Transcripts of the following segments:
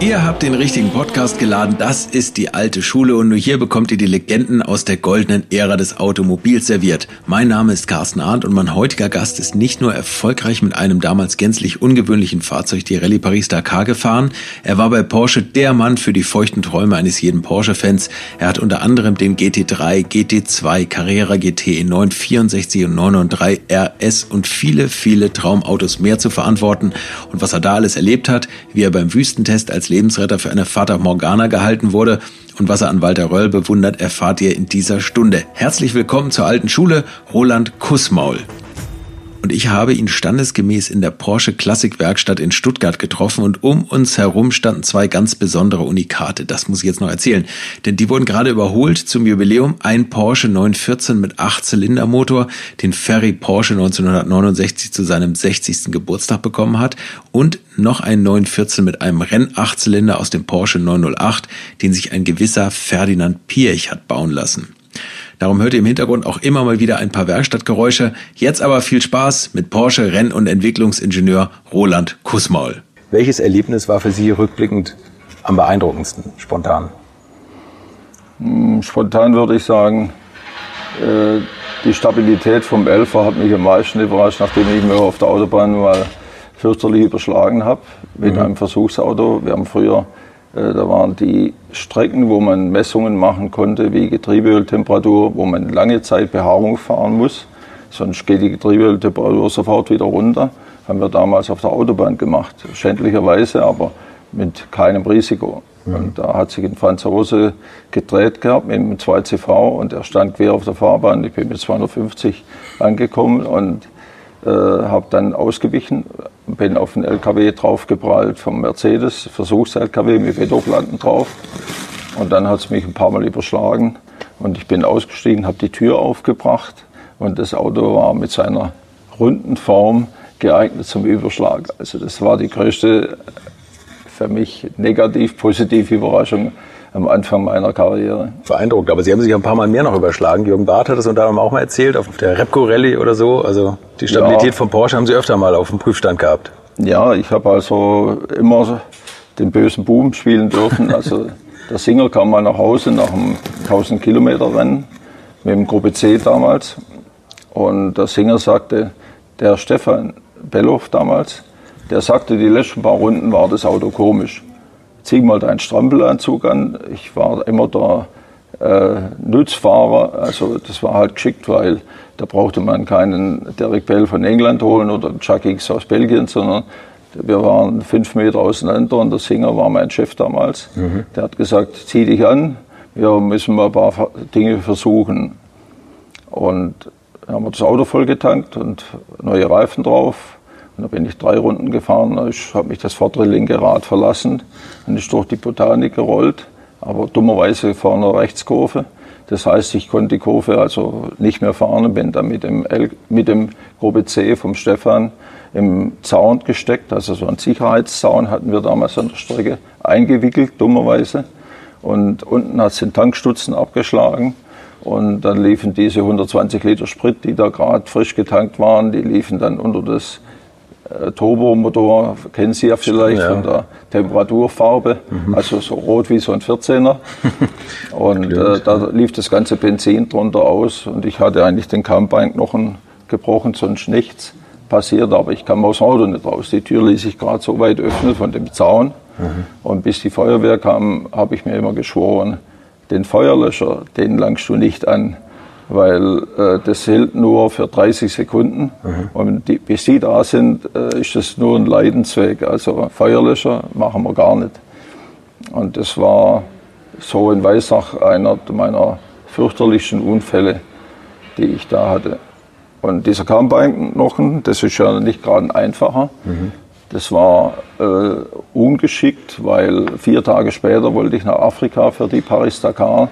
Ihr habt den richtigen Podcast geladen. Das ist die alte Schule und nur hier bekommt ihr die Legenden aus der goldenen Ära des Automobils serviert. Mein Name ist Carsten Arndt und mein heutiger Gast ist nicht nur erfolgreich mit einem damals gänzlich ungewöhnlichen Fahrzeug die Rallye Paris-Dakar gefahren, er war bei Porsche der Mann für die feuchten Träume eines jeden Porsche-Fans. Er hat unter anderem den GT3, GT2, Carrera GT E9, 64 und 993 RS und viele, viele Traumautos mehr zu verantworten. Und was er da alles erlebt hat, wie er beim Wüstentest als Lebensretter für eine Fata Morgana gehalten wurde und was er an Walter Röll bewundert, erfahrt ihr in dieser Stunde. Herzlich willkommen zur alten Schule, Roland Kussmaul und ich habe ihn standesgemäß in der Porsche Klassik Werkstatt in Stuttgart getroffen und um uns herum standen zwei ganz besondere Unikate. Das muss ich jetzt noch erzählen, denn die wurden gerade überholt zum Jubiläum. Ein Porsche 914 mit 8-Zylinder-Motor, den Ferry Porsche 1969 zu seinem 60. Geburtstag bekommen hat und noch ein 914 mit einem Renn-8-Zylinder aus dem Porsche 908, den sich ein gewisser Ferdinand Piech hat bauen lassen. Darum hört ihr im Hintergrund auch immer mal wieder ein paar Werkstattgeräusche. Jetzt aber viel Spaß mit Porsche Renn- und Entwicklungsingenieur Roland Kussmaul. Welches Erlebnis war für Sie rückblickend am beeindruckendsten, spontan? Hm, spontan würde ich sagen, äh, die Stabilität vom Elfer hat mich am meisten überrascht, nachdem ich mir auf der Autobahn mal fürchterlich überschlagen habe mit mhm. einem Versuchsauto. Wir haben früher da waren die Strecken, wo man Messungen machen konnte, wie Getriebeöltemperatur, wo man lange Zeit Behaarung fahren muss. Sonst geht die Getriebeöltemperatur sofort wieder runter. Haben wir damals auf der Autobahn gemacht. Schändlicherweise, aber mit keinem Risiko. Mhm. Und da hat sich ein Franzose gedreht gehabt mit einem 2CV und er stand quer auf der Fahrbahn. Ich bin mit 250 angekommen und äh, habe dann ausgewichen, bin auf den LKW draufgeprallt vom Mercedes, Versuchs-LKW mit Wetterplatten drauf. Und dann hat es mich ein paar Mal überschlagen und ich bin ausgestiegen, habe die Tür aufgebracht und das Auto war mit seiner runden Form geeignet zum Überschlag. Also das war die größte für mich negativ-positive Überraschung am Anfang meiner Karriere. Beeindruckt, aber Sie haben sich ein paar Mal mehr noch überschlagen. Jürgen Barth hat das unter anderem auch mal erzählt, auf der Repco Rallye oder so. Also die Stabilität ja. von Porsche haben Sie öfter mal auf dem Prüfstand gehabt. Ja, ich habe also immer den bösen Buben spielen dürfen. Also der Singer kam mal nach Hause nach einem 1000 Kilometer Rennen mit dem Gruppe C damals. Und der Singer sagte, der Stefan Bellow damals, der sagte, die letzten paar Runden war das Auto komisch zieh mal deinen Strampelanzug an. Ich war immer der äh, Nutzfahrer, also das war halt geschickt, weil da brauchte man keinen Derek Bell von England holen oder Chuck X aus Belgien, sondern wir waren fünf Meter auseinander und der Singer war mein Chef damals. Mhm. Der hat gesagt, zieh dich an, wir müssen mal ein paar Dinge versuchen. Und dann haben wir das Auto vollgetankt und neue Reifen drauf, und da bin ich drei Runden gefahren. Ich habe mich das vordere linke Rad verlassen und ist durch die Botanik gerollt, aber dummerweise vorne Rechtskurve. Das heißt, ich konnte die Kurve also nicht mehr fahren und bin dann mit dem, L, mit dem Gruppe C vom Stefan im Zaun gesteckt. Also so einen Sicherheitszaun hatten wir damals an der Strecke eingewickelt, dummerweise. Und unten hat es den Tankstutzen abgeschlagen. Und dann liefen diese 120 Liter Sprit, die da gerade frisch getankt waren, die liefen dann unter das Turbomotor, kennen Sie ja vielleicht ja. von der Temperaturfarbe, mhm. also so rot wie so ein 14er. Und äh, da lief das ganze Benzin drunter aus und ich hatte eigentlich den Kammbeinknochen gebrochen, sonst nichts passiert, aber ich kam aus dem Auto nicht raus. Die Tür ließ sich gerade so weit öffnen von dem Zaun. Mhm. Und bis die Feuerwehr kam, habe ich mir immer geschworen, den Feuerlöscher, den langst du nicht an weil äh, das hält nur für 30 Sekunden. Mhm. Und die, bis sie da sind, äh, ist das nur ein Leidensweg. Also Feuerlöscher machen wir gar nicht. Und das war so in Weissach einer meiner fürchterlichsten Unfälle, die ich da hatte. Und dieser Kammbeinknochen, das ist ja nicht gerade ein einfacher. Mhm. Das war äh, ungeschickt, weil vier Tage später wollte ich nach Afrika für die Paris-Dakar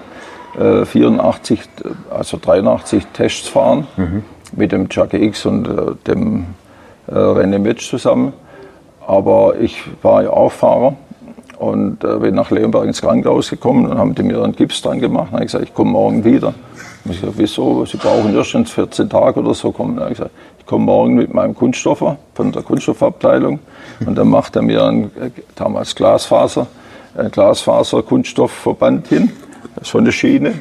84, äh, also 83 Tests fahren mhm. mit dem Chuck X und äh, dem äh, René Metsch zusammen. Aber ich war ja auch Fahrer und äh, bin nach Leonberg ins Krankenhaus gekommen und haben die mir einen Gips dran gemacht. Und ich gesagt, ich komme morgen wieder. Und ich gesagt, wieso? Sie brauchen erst 14 Tage oder so kommen. Ich gesagt, ich komme morgen mit meinem Kunststoffer von der Kunststoffabteilung und dann macht er mir ein, damals Glasfaser, ein Glasfaser-Kunststoffverband hin, so eine Schiene.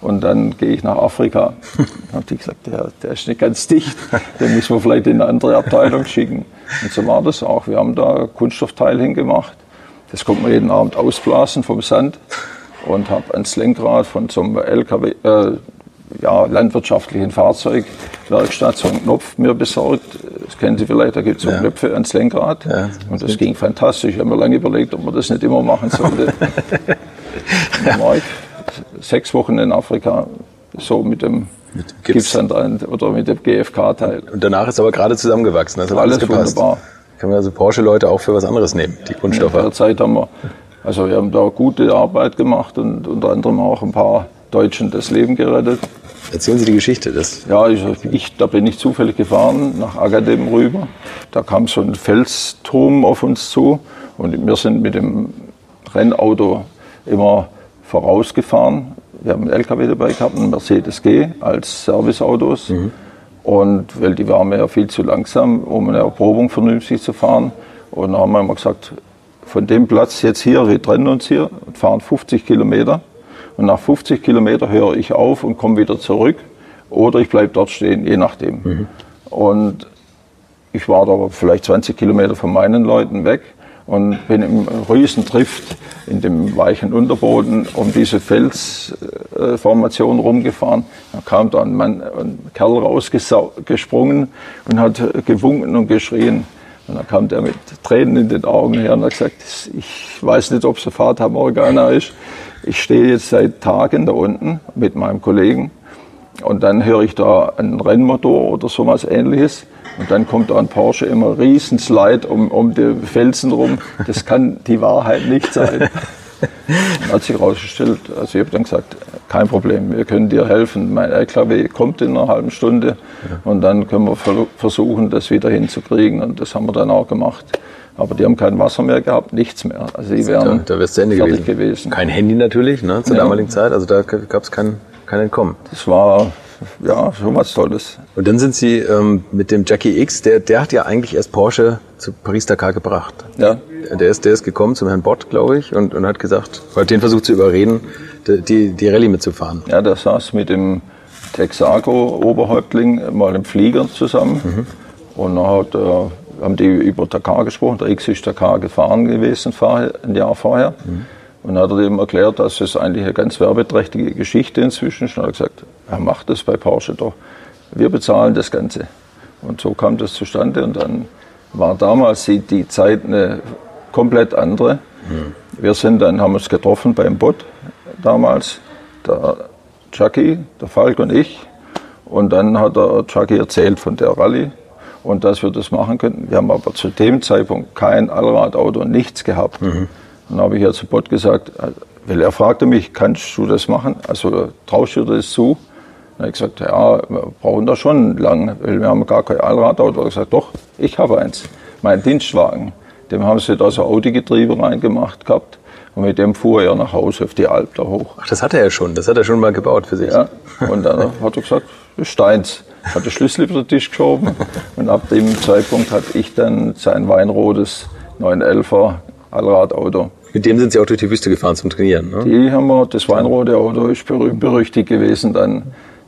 Und dann gehe ich nach Afrika. Dann habe ich gesagt, der, der ist nicht ganz dicht, den müssen wir vielleicht in eine andere Abteilung schicken. Und so war das auch. Wir haben da Kunststoffteil hingemacht. Das konnte man jeden Abend ausblasen vom Sand und habe ans Lenkrad von so einem LKW, äh, ja, landwirtschaftlichen Fahrzeugwerkstatt so einen Knopf mir besorgt. Das kennen Sie vielleicht, da gibt es so ja. Knöpfe ans Lenkrad. Ja, das und das ging fantastisch. Ich habe mir lange überlegt, ob man das nicht immer machen sollte. ich sechs Wochen in Afrika so mit dem mit Gips oder mit dem GFK-Teil. Und danach ist aber gerade zusammengewachsen. Das hat alles, alles gepasst. wunderbar. Kann man also Porsche-Leute auch für was anderes nehmen, die Kunststoffe? In der Zeit haben wir, also wir haben da gute Arbeit gemacht und unter anderem auch ein paar Deutschen das Leben gerettet. Erzählen Sie die Geschichte. Das ja, ich, ich, da bin ich zufällig gefahren nach Agadem rüber. Da kam so ein Felsturm auf uns zu und wir sind mit dem Rennauto immer vorausgefahren. Wir haben einen LKW dabei gehabt, einen Mercedes G als Serviceautos. Mhm. Und weil die waren ja viel zu langsam, um eine Erprobung vernünftig zu fahren. Und dann haben wir immer gesagt, von dem Platz jetzt hier, wir trennen uns hier und fahren 50 Kilometer. Und nach 50 Kilometer höre ich auf und komme wieder zurück. Oder ich bleibe dort stehen, je nachdem. Mhm. Und ich war da vielleicht 20 Kilometer von meinen Leuten weg und bin im Riesentrift in dem weichen Unterboden um diese Felsformation rumgefahren. Da kam da ein, Mann, ein Kerl rausgesprungen und hat gewunken und geschrien. Und dann kam der mit Tränen in den Augen her und hat gesagt, ich weiß nicht, ob es Fata Morgana ist. Ich stehe jetzt seit Tagen da unten mit meinem Kollegen und dann höre ich da einen Rennmotor oder sowas ähnliches. Und dann kommt da ein Porsche immer Riesenslide um, um die Felsen rum. Das kann die Wahrheit nicht sein. Dann hat sich herausgestellt, also ich habe dann gesagt, kein Problem, wir können dir helfen. Mein LKW kommt in einer halben Stunde und dann können wir versuchen, das wieder hinzukriegen. Und das haben wir dann auch gemacht. Aber die haben kein Wasser mehr gehabt, nichts mehr. Also die wären da, da fertig gewesen. gewesen. Kein Handy natürlich, ne, zur ja. damaligen Zeit. Also da gab es kein, kein Entkommen. Das war ja, schon was Tolles. Und dann sind Sie ähm, mit dem Jackie X, der, der hat ja eigentlich erst Porsche zu Paris-Dakar gebracht. Ja. Der ist, der ist gekommen zum Herrn Bott, glaube ich, und, und hat gesagt, hat den versucht zu überreden, die, die Rallye mitzufahren. Ja, der saß mit dem Texaco-Oberhäuptling mal im Flieger zusammen. Mhm. Und dann hat, äh, haben die über Dakar gesprochen. Der X ist Dakar gefahren gewesen, ein Jahr vorher. Mhm. Und hat er ihm erklärt, dass es eigentlich eine ganz werbeträchtige Geschichte inzwischen ist. Und er hat gesagt, er macht das bei Porsche doch. Wir bezahlen das Ganze. Und so kam das zustande. Und dann war damals die Zeit eine komplett andere. Mhm. Wir sind dann, haben uns getroffen beim Bot damals, der Chucky, der Falk und ich. Und dann hat der Chucky erzählt von der Rallye und dass wir das machen könnten. Wir haben aber zu dem Zeitpunkt kein Allradauto, nichts gehabt. Mhm. Dann habe ich ja zu Bott gesagt, weil er fragte mich, kannst du das machen? Also traust du dir das zu? Dann habe ich gesagt, ja, wir brauchen da schon lang, weil wir haben gar kein Allradauto. Er hat gesagt, doch, ich habe eins, mein Dienstwagen. Dem haben sie da so Audi-Getriebe reingemacht gehabt. Und mit dem fuhr er nach Hause auf die Alp da hoch. Ach, das hat er ja schon, das hat er schon mal gebaut für sich. Ja, und dann hat er gesagt, das ist deins. Hat den Schlüssel über den Tisch geschoben. Und ab dem Zeitpunkt hatte ich dann sein weinrotes 911er Allradauto. Mit dem sind Sie auch durch die Wüste gefahren zum Trainieren, ne? Die haben wir, das weinrote Auto ist berühmt berüchtigt gewesen dann.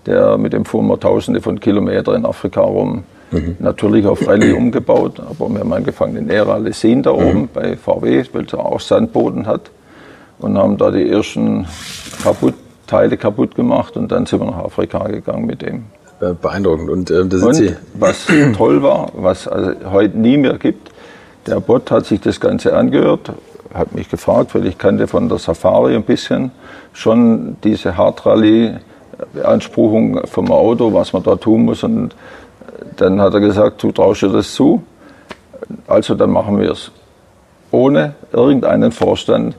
Der, mit dem wir tausende von Kilometern in Afrika rum. Mhm. Natürlich auf Rallye umgebaut, aber wir haben angefangen in Era Lesin da oben mhm. bei VW, weil es auch Sandboden hat. Und haben da die ersten kaputt, Teile kaputt gemacht und dann sind wir nach Afrika gegangen mit dem. Beeindruckend. Und, äh, da sind und Sie was toll war, was also heute nie mehr gibt, der Bot hat sich das Ganze angehört, hat mich gefragt, weil ich kannte von der Safari ein bisschen schon diese Hardrallye-Beanspruchung vom Auto, was man da tun muss. Und dann hat er gesagt, du traust dir das zu, also dann machen wir es. Ohne irgendeinen Vorstand,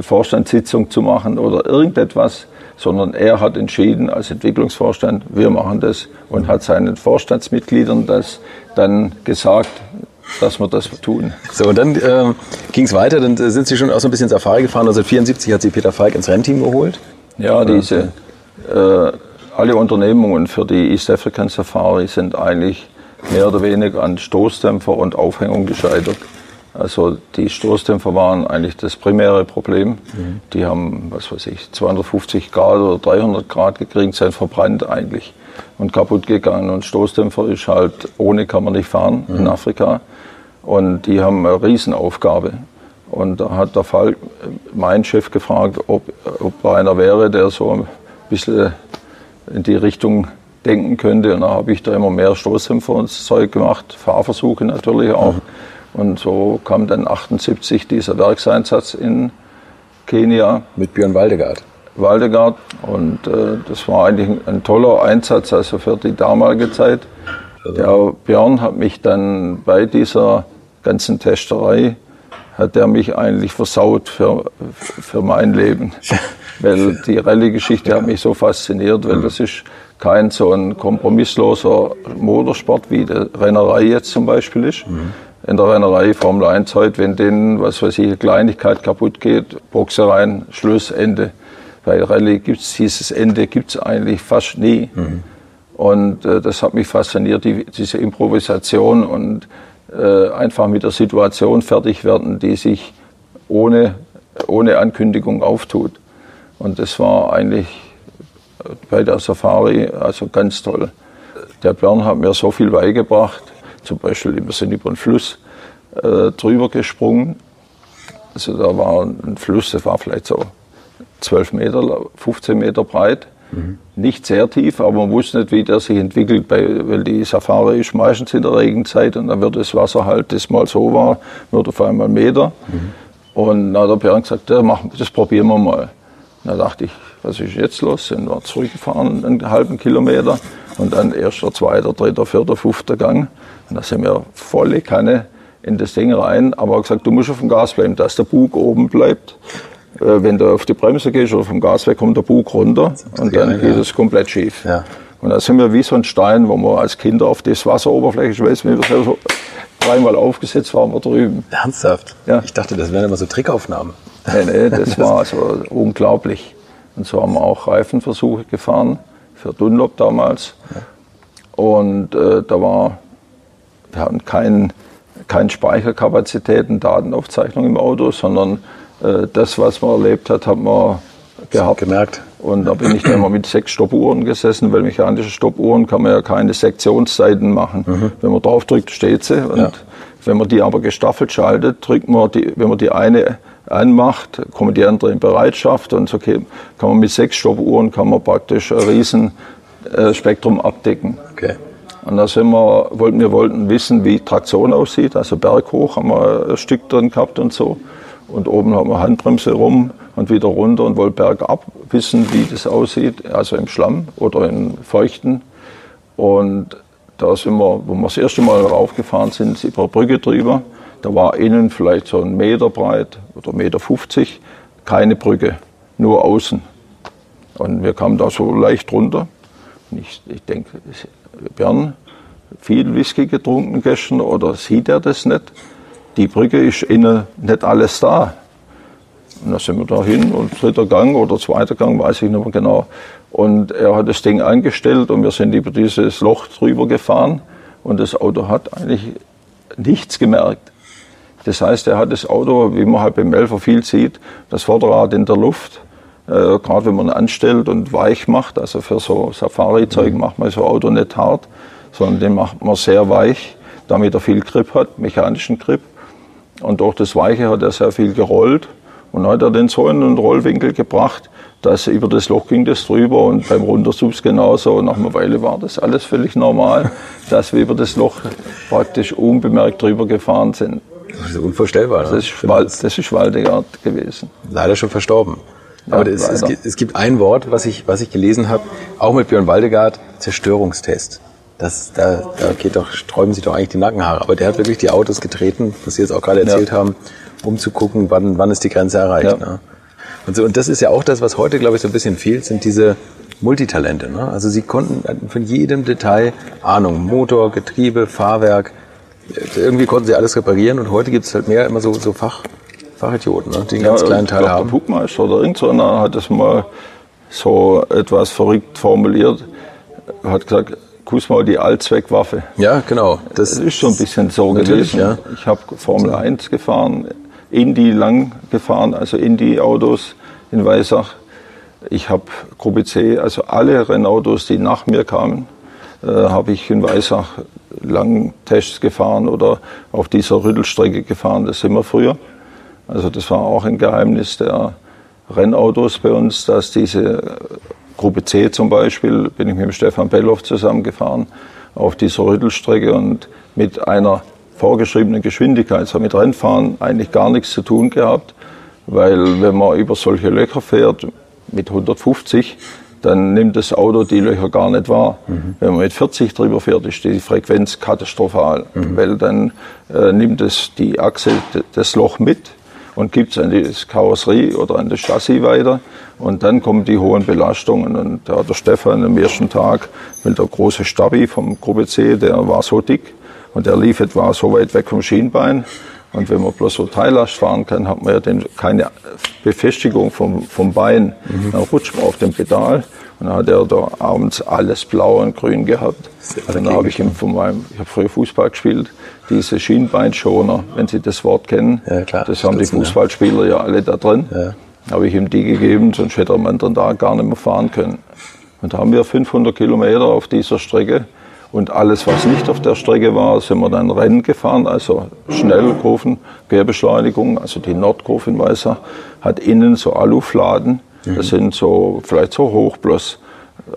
Vorstandssitzung zu machen oder irgendetwas, sondern er hat entschieden als Entwicklungsvorstand, wir machen das und hat seinen Vorstandsmitgliedern das dann gesagt, dass wir das tun. So, und dann ähm, ging es weiter, dann sind Sie schon auch so ein bisschen Safari gefahren. 1974 hat Sie Peter Falk ins Rennteam geholt. Ja, diese äh, alle Unternehmungen für die East African Safari sind eigentlich mehr oder weniger an Stoßdämpfer und Aufhängung gescheitert. Also die Stoßdämpfer waren eigentlich das primäre Problem. Mhm. Die haben, was weiß ich, 250 Grad oder 300 Grad gekriegt, sind verbrannt eigentlich und kaputt gegangen. Und Stoßdämpfer ist halt, ohne kann man nicht fahren mhm. in Afrika. Und die haben eine Riesenaufgabe. Und da hat der Fall mein Chef gefragt, ob, ob einer wäre, der so bisschen in die Richtung denken könnte. Und da habe ich da immer mehr Stoßdämpfer und Zeug gemacht, Fahrversuche natürlich auch. Mhm. Und so kam dann 78 dieser Werkseinsatz in Kenia. Mit Björn Waldegard. Waldegard. Und äh, das war eigentlich ein, ein, toller Einsatz, also für die damalige Zeit. Der Björn hat mich dann bei dieser ganzen Testerei, hat er mich eigentlich versaut für, für mein Leben. weil die Rallye-Geschichte hat mich so fasziniert, weil das ist kein so ein kompromissloser Motorsport wie die Rennerei jetzt zum Beispiel ist. Mhm in der Rennerei Formel 1 heute, wenn denen, was weiß ich, eine Kleinigkeit kaputt geht, Boxe rein, Schluss, Ende. Bei Rallye gibt es dieses Ende gibt's eigentlich fast nie. Mhm. Und äh, das hat mich fasziniert, die, diese Improvisation und äh, einfach mit der Situation fertig werden, die sich ohne, ohne Ankündigung auftut. Und das war eigentlich bei der Safari also ganz toll. Der Björn hat mir so viel beigebracht zum Beispiel, wir sind über einen Fluss äh, drüber gesprungen. Also da war ein Fluss, der war vielleicht so 12 Meter, 15 Meter breit. Mhm. Nicht sehr tief, aber man wusste nicht, wie der sich entwickelt, weil die Safari ist meistens in der Regenzeit und dann wird das Wasser halt, das mal so war, wird auf einmal Meter. Mhm. Und dann hat der Björn gesagt, ja, mach, das probieren wir mal. Da dachte ich, was ist jetzt los? Sind wir zurückgefahren, einen halben Kilometer und dann erster, zweiter, dritter, vierter, fünfter Gang. Und da sind wir volle Kanne in das Ding rein, aber er gesagt, du musst auf dem Gas bleiben, dass der Bug oben bleibt. Äh, wenn du auf die Bremse gehst oder vom Gas weg, kommt der Bug runter und dann geht es komplett schief. Ja. Und da sind wir wie so ein Stein, wo man als Kinder auf das Wasseroberfläche, ich weiß, wenn wir so dreimal aufgesetzt waren wir drüben. Ernsthaft? Ja. Ich dachte, das wären immer so Trickaufnahmen. Nee, nee, das war also unglaublich. Und so haben wir auch Reifenversuche gefahren für Dunlop damals. Ja. Und äh, da war wir hatten keinen kein Speicherkapazitäten, Datenaufzeichnung im Auto, sondern das, was man erlebt hat, hat man gehabt. Gemerkt. Und da bin ich dann immer mit sechs Stoppuhren gesessen, weil mechanische Stoppuhren kann man ja keine Sektionszeiten machen. Mhm. Wenn man drauf drückt, steht sie. Und ja. wenn man die aber gestaffelt schaltet, drückt man die, wenn man die eine anmacht, kommen die andere in Bereitschaft und so kann man mit sechs Stoppuhren kann man praktisch ein riesen äh, Spektrum abdecken. Okay. Und da sind wir, wollten, wir wollten wissen, wie Traktion aussieht. Also berghoch haben wir ein Stück drin gehabt und so. Und oben haben wir Handbremse rum und wieder runter und wollten bergab wissen, wie das aussieht. Also im Schlamm oder in Feuchten. Und da sind wir, wo wir das erste Mal raufgefahren sind, über eine Brücke drüber. Da war innen vielleicht so ein Meter breit oder Meter 50. Keine Brücke, nur außen. Und wir kamen da so leicht runter. Ich, ich denke, Bern viel Whisky getrunken gestern oder sieht er das nicht? Die Brücke ist innen nicht alles da. Und da sind wir da hin und dritter Gang oder zweiter Gang, weiß ich nicht mehr genau. Und er hat das Ding eingestellt und wir sind über dieses Loch drüber gefahren und das Auto hat eigentlich nichts gemerkt. Das heißt, er hat das Auto, wie man halt beim Elfer viel sieht, das Vorderrad in der Luft äh, Gerade wenn man anstellt und weich macht, also für so Safari-Zeug mhm. macht man so Auto nicht hart, sondern den macht man sehr weich, damit er viel Grip hat, mechanischen Grip. Und durch das Weiche hat er sehr viel gerollt und hat er den so in einen Rollwinkel gebracht, dass über das Loch ging das drüber und beim Runtersubs genauso. Und nach einer Weile war das alles völlig normal, dass wir über das Loch praktisch unbemerkt drüber gefahren sind. Das ist unvorstellbar. Ne? Das, ist, das ist Waldegard gewesen. Leider schon verstorben. Aber das, es, gibt, es, gibt, ein Wort, was ich, was ich gelesen habe, auch mit Björn Waldegard, Zerstörungstest. Das, da, da geht doch, sträuben sich doch eigentlich die Nackenhaare. Aber der hat wirklich die Autos getreten, was Sie jetzt auch gerade erzählt ja. haben, um zu gucken, wann, wann ist die Grenze erreicht. Ja. Ne? Und, so, und das ist ja auch das, was heute, glaube ich, so ein bisschen fehlt, sind diese Multitalente. Ne? Also Sie konnten von jedem Detail Ahnung, Motor, Getriebe, Fahrwerk, irgendwie konnten Sie alles reparieren und heute gibt es halt mehr immer so, so Fach, Fachidioten, ne? die einen ja, ganz kleinen Teil haben. Der Pugmeister oder irgend so einer hat das mal so etwas verrückt formuliert. Er hat gesagt, Kuss mal die Allzweckwaffe. Ja, genau. Das, das ist schon ein bisschen so gewesen. Ja. Ich habe Formel 1 gefahren, Indy lang gefahren, also Indy-Autos in Weissach. Ich habe Gruppe C, also alle Rennautos, die nach mir kamen, äh, habe ich in Weissach lang Tests gefahren oder auf dieser Rüttelstrecke gefahren. Das sind wir früher. Also das war auch ein Geheimnis der Rennautos bei uns, dass diese Gruppe C zum Beispiel, bin ich mit Stefan Belloff zusammengefahren auf dieser Rüttelstrecke und mit einer vorgeschriebenen Geschwindigkeit, so mit Rennfahren eigentlich gar nichts zu tun gehabt, weil wenn man über solche Löcher fährt mit 150, dann nimmt das Auto die Löcher gar nicht wahr. Mhm. Wenn man mit 40 drüber fährt, ist die Frequenz katastrophal, mhm. weil dann äh, nimmt es die Achse das Loch mit und gibt es an die Karosserie oder an das Chassis weiter. Und dann kommen die hohen Belastungen. Und da hat der Stefan am ersten Tag, weil der große Stabi vom Gruppe C, der war so dick und der lief etwa so weit weg vom Schienbein. Und wenn man bloß so Teillast fahren kann, hat man ja den, keine Befestigung vom, vom Bein. Mhm. Dann rutscht man auf dem Pedal. Und dann hat er da abends alles blau und grün gehabt. Dann habe ich ihm von meinem, ich habe früher Fußball gespielt, diese Schienbeinschoner, wenn Sie das Wort kennen. Ja, klar, das haben die Fußballspieler ja alle da drin. Ja. Habe ich ihm die gegeben, sonst hätte er am anderen Tag gar nicht mehr fahren können. Und da haben wir 500 Kilometer auf dieser Strecke. Und alles, was nicht auf der Strecke war, sind wir dann Rennen gefahren, also Schnellkurven, Querbeschleunigung. Also die Nordkurve in Weißer hat innen so Alufladen. Das mhm. sind so vielleicht so hoch, bloß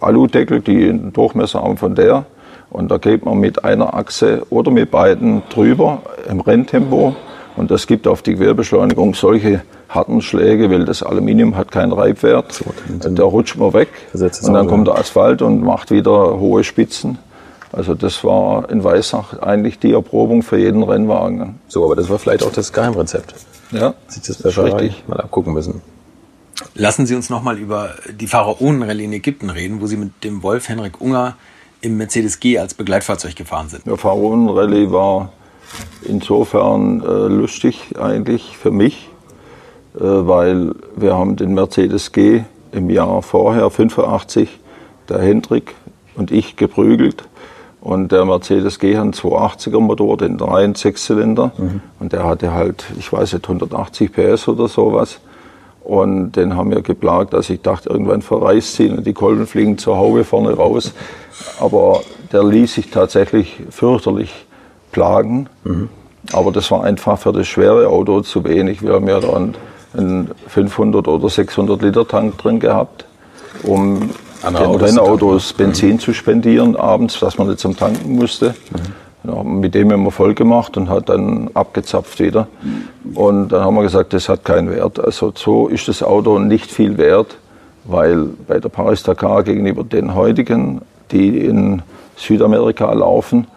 Aludeckel, die einen Durchmesser haben von der. Und da geht man mit einer Achse oder mit beiden drüber im Renntempo. Und das gibt auf die Querbeschleunigung solche harten Schläge, weil das Aluminium hat keinen Reibwert. So, da rutscht man weg und dann kommt der Asphalt und macht wieder hohe Spitzen. Also das war in Weissach eigentlich die Erprobung für jeden Rennwagen. So, aber das war vielleicht auch das Geheimrezept. Ja, sich das besser richtig mal abgucken müssen. Lassen Sie uns nochmal über die Pharaonenrallye in Ägypten reden, wo Sie mit dem Wolf Henrik Unger im Mercedes G als Begleitfahrzeug gefahren sind. Der Pharaonen-Rallye war insofern äh, lustig eigentlich für mich, äh, weil wir haben den Mercedes G im Jahr vorher, 85, der Hendrik und ich geprügelt. Und der Mercedes G hat einen 280er Motor, den 3 und 6 Zylinder. Mhm. Und der hatte halt, ich weiß nicht, 180 PS oder sowas. Und den haben wir geplagt, dass ich dachte, irgendwann verreist sie und die Kolben fliegen zur Haube vorne raus. Aber der ließ sich tatsächlich fürchterlich plagen. Mhm. Aber das war einfach für das schwere Auto zu wenig. Wir haben ja da einen, 500 oder 600 Liter Tank drin gehabt, um den Rennautos Benzin mhm. zu spendieren abends, dass man nicht zum Tanken musste. Mhm. Mit dem haben wir voll gemacht und hat dann abgezapft wieder. Und dann haben wir gesagt, das hat keinen Wert. Also so ist das Auto nicht viel wert, weil bei der Paris-Dakar gegenüber den heutigen, die in Südamerika laufen,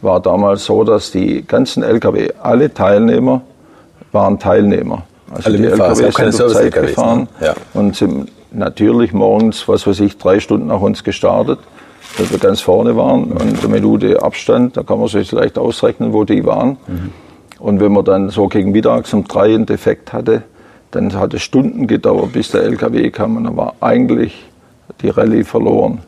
war damals so, dass die ganzen Lkw, alle Teilnehmer waren Teilnehmer. Also alle die Lkw sind zur Zeit gefahren ne? ja. und sind natürlich morgens, was weiß ich, drei Stunden nach uns gestartet dass wir ganz vorne waren und eine Minute Abstand, da kann man sich leicht ausrechnen, wo die waren. Mhm. Und wenn man dann so gegen mittags um drei einen Defekt hatte, dann hat es Stunden gedauert, bis der LKW kam und dann war eigentlich die Rallye verloren.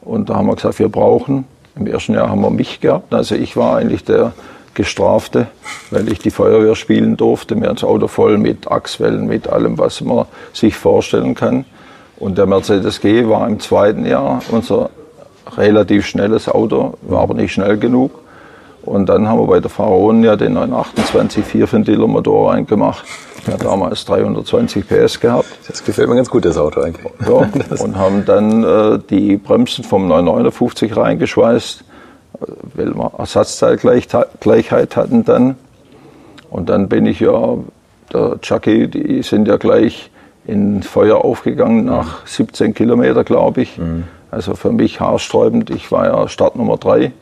Und da haben wir gesagt, wir brauchen, im ersten Jahr haben wir mich gehabt, also ich war eigentlich der Gestrafte, weil ich die Feuerwehr spielen durfte. Mir das Auto voll mit Achswellen, mit allem, was man sich vorstellen kann. Und der Mercedes G war im zweiten Jahr unser relativ schnelles Auto, war aber nicht schnell genug. Und dann haben wir bei der Pharaon ja den 928 Vierventiler Motor reingemacht. Der hat damals 320 PS gehabt. Das gefällt mir ganz gut, das Auto eigentlich. Ja, und haben dann äh, die Bremsen vom 959 reingeschweißt, weil wir Ersatzteilgleichheit hatten dann. Und dann bin ich ja, der Chucky, die sind ja gleich in Feuer aufgegangen nach 17 Kilometer, glaube ich. Mhm. Also für mich haarsträubend. Ich war ja Start Nummer drei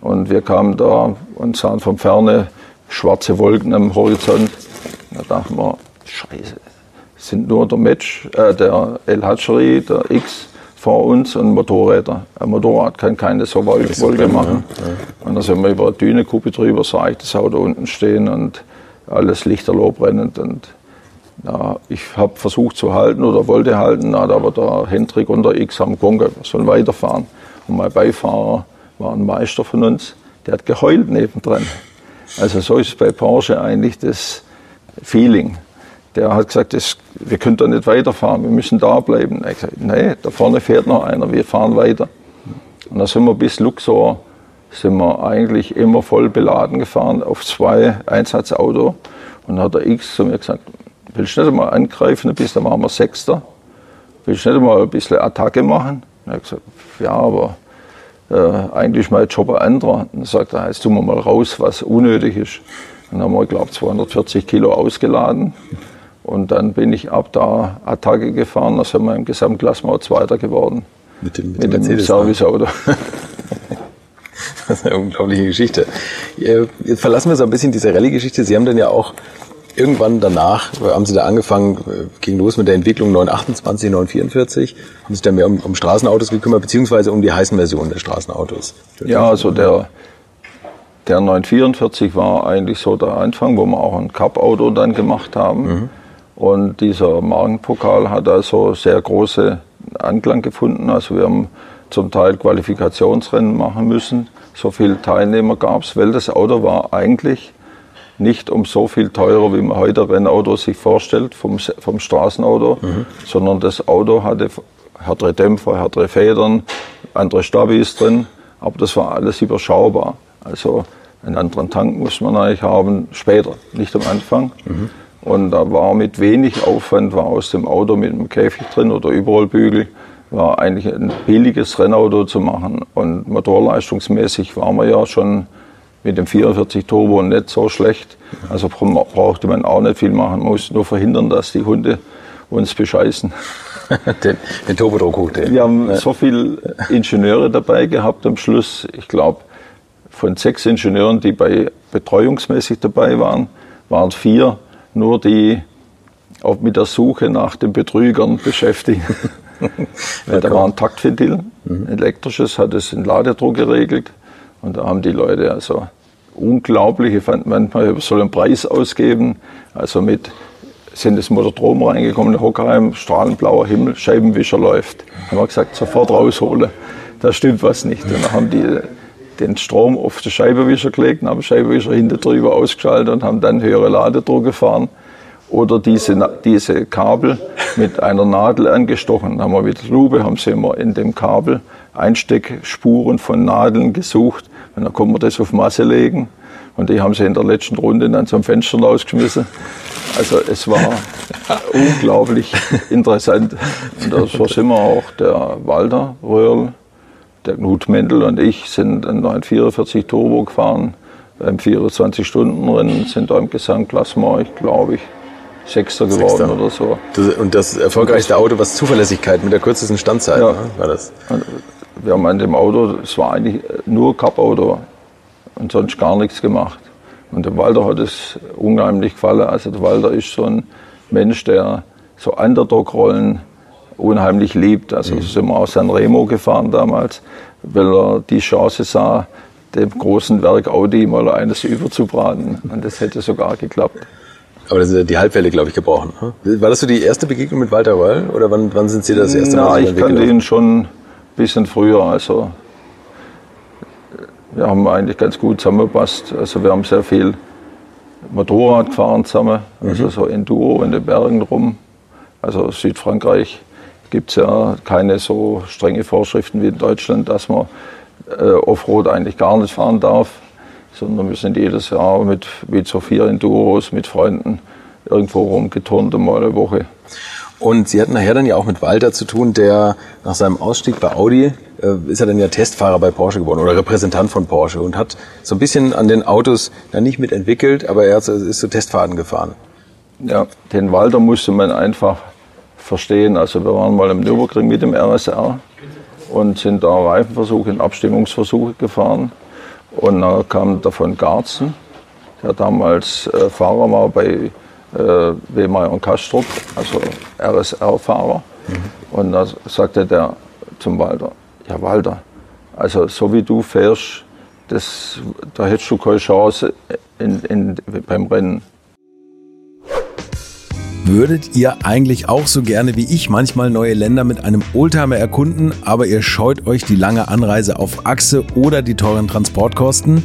und wir kamen da und sahen von Ferne schwarze Wolken am Horizont. Da dachten wir, Scheiße, sind nur der Match, äh, der El Hatchery, der X vor uns und Motorräder. Ein Motorrad kann keine so Wolke machen. Ja. Und dann sind wir über eine Dünekuppe drüber, sah ich das Auto unten stehen und alles lichterloh brennend. Und Na, ich habe versucht zu halten oder wollte halten, aber der Hendrik und der X haben gewunken, wir sollen weiterfahren. Und mein Beifahrer war ein Meister von uns, der hat geheult nebendran. Also so ist bei Porsche eigentlich das Feeling. Der hat gesagt, das, wir können da nicht weiterfahren, wir müssen da bleiben. Ich gesagt, nee, da vorne fährt noch einer, wir fahren weiter. Und dann sind wir bis Luxor, sind wir eigentlich immer voll beladen gefahren auf zwei Einsatzauto. Und dann hat der X zu mir gesagt, willst du nicht mal angreifen, ein bisschen, dann machen wir Sechster. Willst du nicht mal ein bisschen Attacke machen? Und er hat gesagt, ja, aber äh, eigentlich ist mein Job ein anderer. Und dann sagt er, jetzt tun wir mal raus, was unnötig ist. Dann haben wir, glaube ich, 240 Kilo ausgeladen. Und dann bin ich ab da Attacke gefahren. Da sind wir im Gesamtklassement Zweiter geworden. Mit dem, mit dem Serviceauto. Das ist eine unglaubliche Geschichte. Jetzt verlassen wir so ein bisschen diese Rallye-Geschichte. Sie haben dann ja auch irgendwann danach, haben Sie da angefangen, ging los mit der Entwicklung 928, 944, haben sich dann mehr um, um Straßenautos gekümmert, beziehungsweise um die heißen Versionen der Straßenautos. Ja, also der, der 944 war eigentlich so der Anfang, wo wir auch ein Cup-Auto dann gemacht haben. Mhm. Und dieser Markenpokal hat also sehr große Anklang gefunden. Also wir haben zum Teil Qualifikationsrennen machen müssen. So viele Teilnehmer gab es, weil das Auto war eigentlich nicht um so viel teurer, wie man heute Rennauto sich vorstellt, vom, vom Straßenauto, mhm. sondern das Auto hatte härtere Dämpfer, härtere Federn, andere Stabis drin, aber das war alles überschaubar. Also einen anderen Tank muss man eigentlich haben, später, nicht am Anfang. Mhm. Und da war mit wenig Aufwand, war aus dem Auto mit einem Käfig drin oder Überrollbügel, war eigentlich ein billiges Rennauto zu machen. Und motorleistungsmäßig waren wir ja schon mit dem 44 Turbo nicht so schlecht. Also brauchte man auch nicht viel machen, man musste nur verhindern, dass die Hunde uns bescheißen. den, den Turbodruck hochnehmen. Wir haben so viele Ingenieure dabei gehabt am Schluss. Ich glaube, von sechs Ingenieuren, die bei betreuungsmäßig dabei waren, waren vier nur die auch mit der Suche nach den Betrügern beschäftigt. Da war ein Taktventil, ein elektrisches, hat es den Ladedruck geregelt. Und da haben die Leute also unglaubliche, fand manchmal soll einen Preis ausgeben. Also mit sind das Motordrom reingekommen in Hockheim, strahlenblauer Himmel, Scheibenwischer läuft. Haben wir gesagt, sofort rausholen. Da stimmt was nicht. Und dann haben die den Strom auf den Scheibenwischer gelegt, haben den Scheibenwischer hinter drüber ausgeschaltet und haben dann höhere Ladedruck gefahren. Oder diese, diese Kabel mit einer Nadel angestochen. Dann haben wir mit der Lupe, haben sie immer in dem Kabel Einsteckspuren von Nadeln gesucht. Und dann konnte man das auf Masse legen. Und die haben sie in der letzten Runde dann zum Fenster rausgeschmissen. Also es war unglaublich interessant. Und so sind wir auch der Walter Röhrl, der Knut Mendel und ich sind einen 944 Turbo gefahren beim 24-Stunden-Rennen, sind da im Gesamtklassement, ich glaube ich, Sechster geworden Sechster. oder so. und das erfolgreichste Auto, was Zuverlässigkeit mit der kürzesten Standzeit ja. ne, war das? Wir haben an dem Auto, es war eigentlich nur Cup-Auto und sonst gar nichts gemacht. Und dem Walter hat es unheimlich gefallen. Also der Walter ist so ein Mensch, der so Underdog-Rollen unheimlich liebt. Also mhm. sind wir aus San Remo gefahren damals, weil er die Chance sah, dem großen Werk Audi mal eines überzubraten. Und das hätte sogar geklappt. Aber das sind die Halbwelle, glaube ich, gebrochen. Ne? War das so die erste Begegnung mit Walter Röll? Oder wann, wann sind Sie das erste Mal? Na, ich kannte ihn schon bisschen früher. Also wir haben eigentlich ganz gut zusammengepasst. Also wir haben sehr viel Motorrad gefahren zusammen, also mhm. so Enduro in den Bergen rum. Also Südfrankreich gibt es ja keine so strenge Vorschriften wie in Deutschland, dass man äh, Offroad eigentlich gar nicht fahren darf, sondern wir sind jedes Jahr mit, mit so vier Enduros mit Freunden irgendwo rumgeturnt, mal eine Woche. Und Sie hatten nachher dann ja auch mit Walter zu tun, der nach seinem Ausstieg bei Audi äh, ist er dann ja Testfahrer bei Porsche geworden oder Repräsentant von Porsche und hat so ein bisschen an den Autos dann nicht mitentwickelt, aber er ist so Testfahrten gefahren. Ja, den Walter musste man einfach verstehen. Also wir waren mal im Nürburgring mit dem RSR und sind da Reifenversuche und Abstimmungsversuche gefahren. Und dann kam der von Garzen, der damals äh, Fahrer war bei äh, Wehmeier und Kastrup, also RSR-Fahrer. Mhm. Und da sagte der zum Walter, ja Walter, also so wie du fährst, das, da hättest du keine Chance in, in, beim Rennen. Würdet ihr eigentlich auch so gerne wie ich manchmal neue Länder mit einem Oldtimer erkunden, aber ihr scheut euch die lange Anreise auf Achse oder die teuren Transportkosten?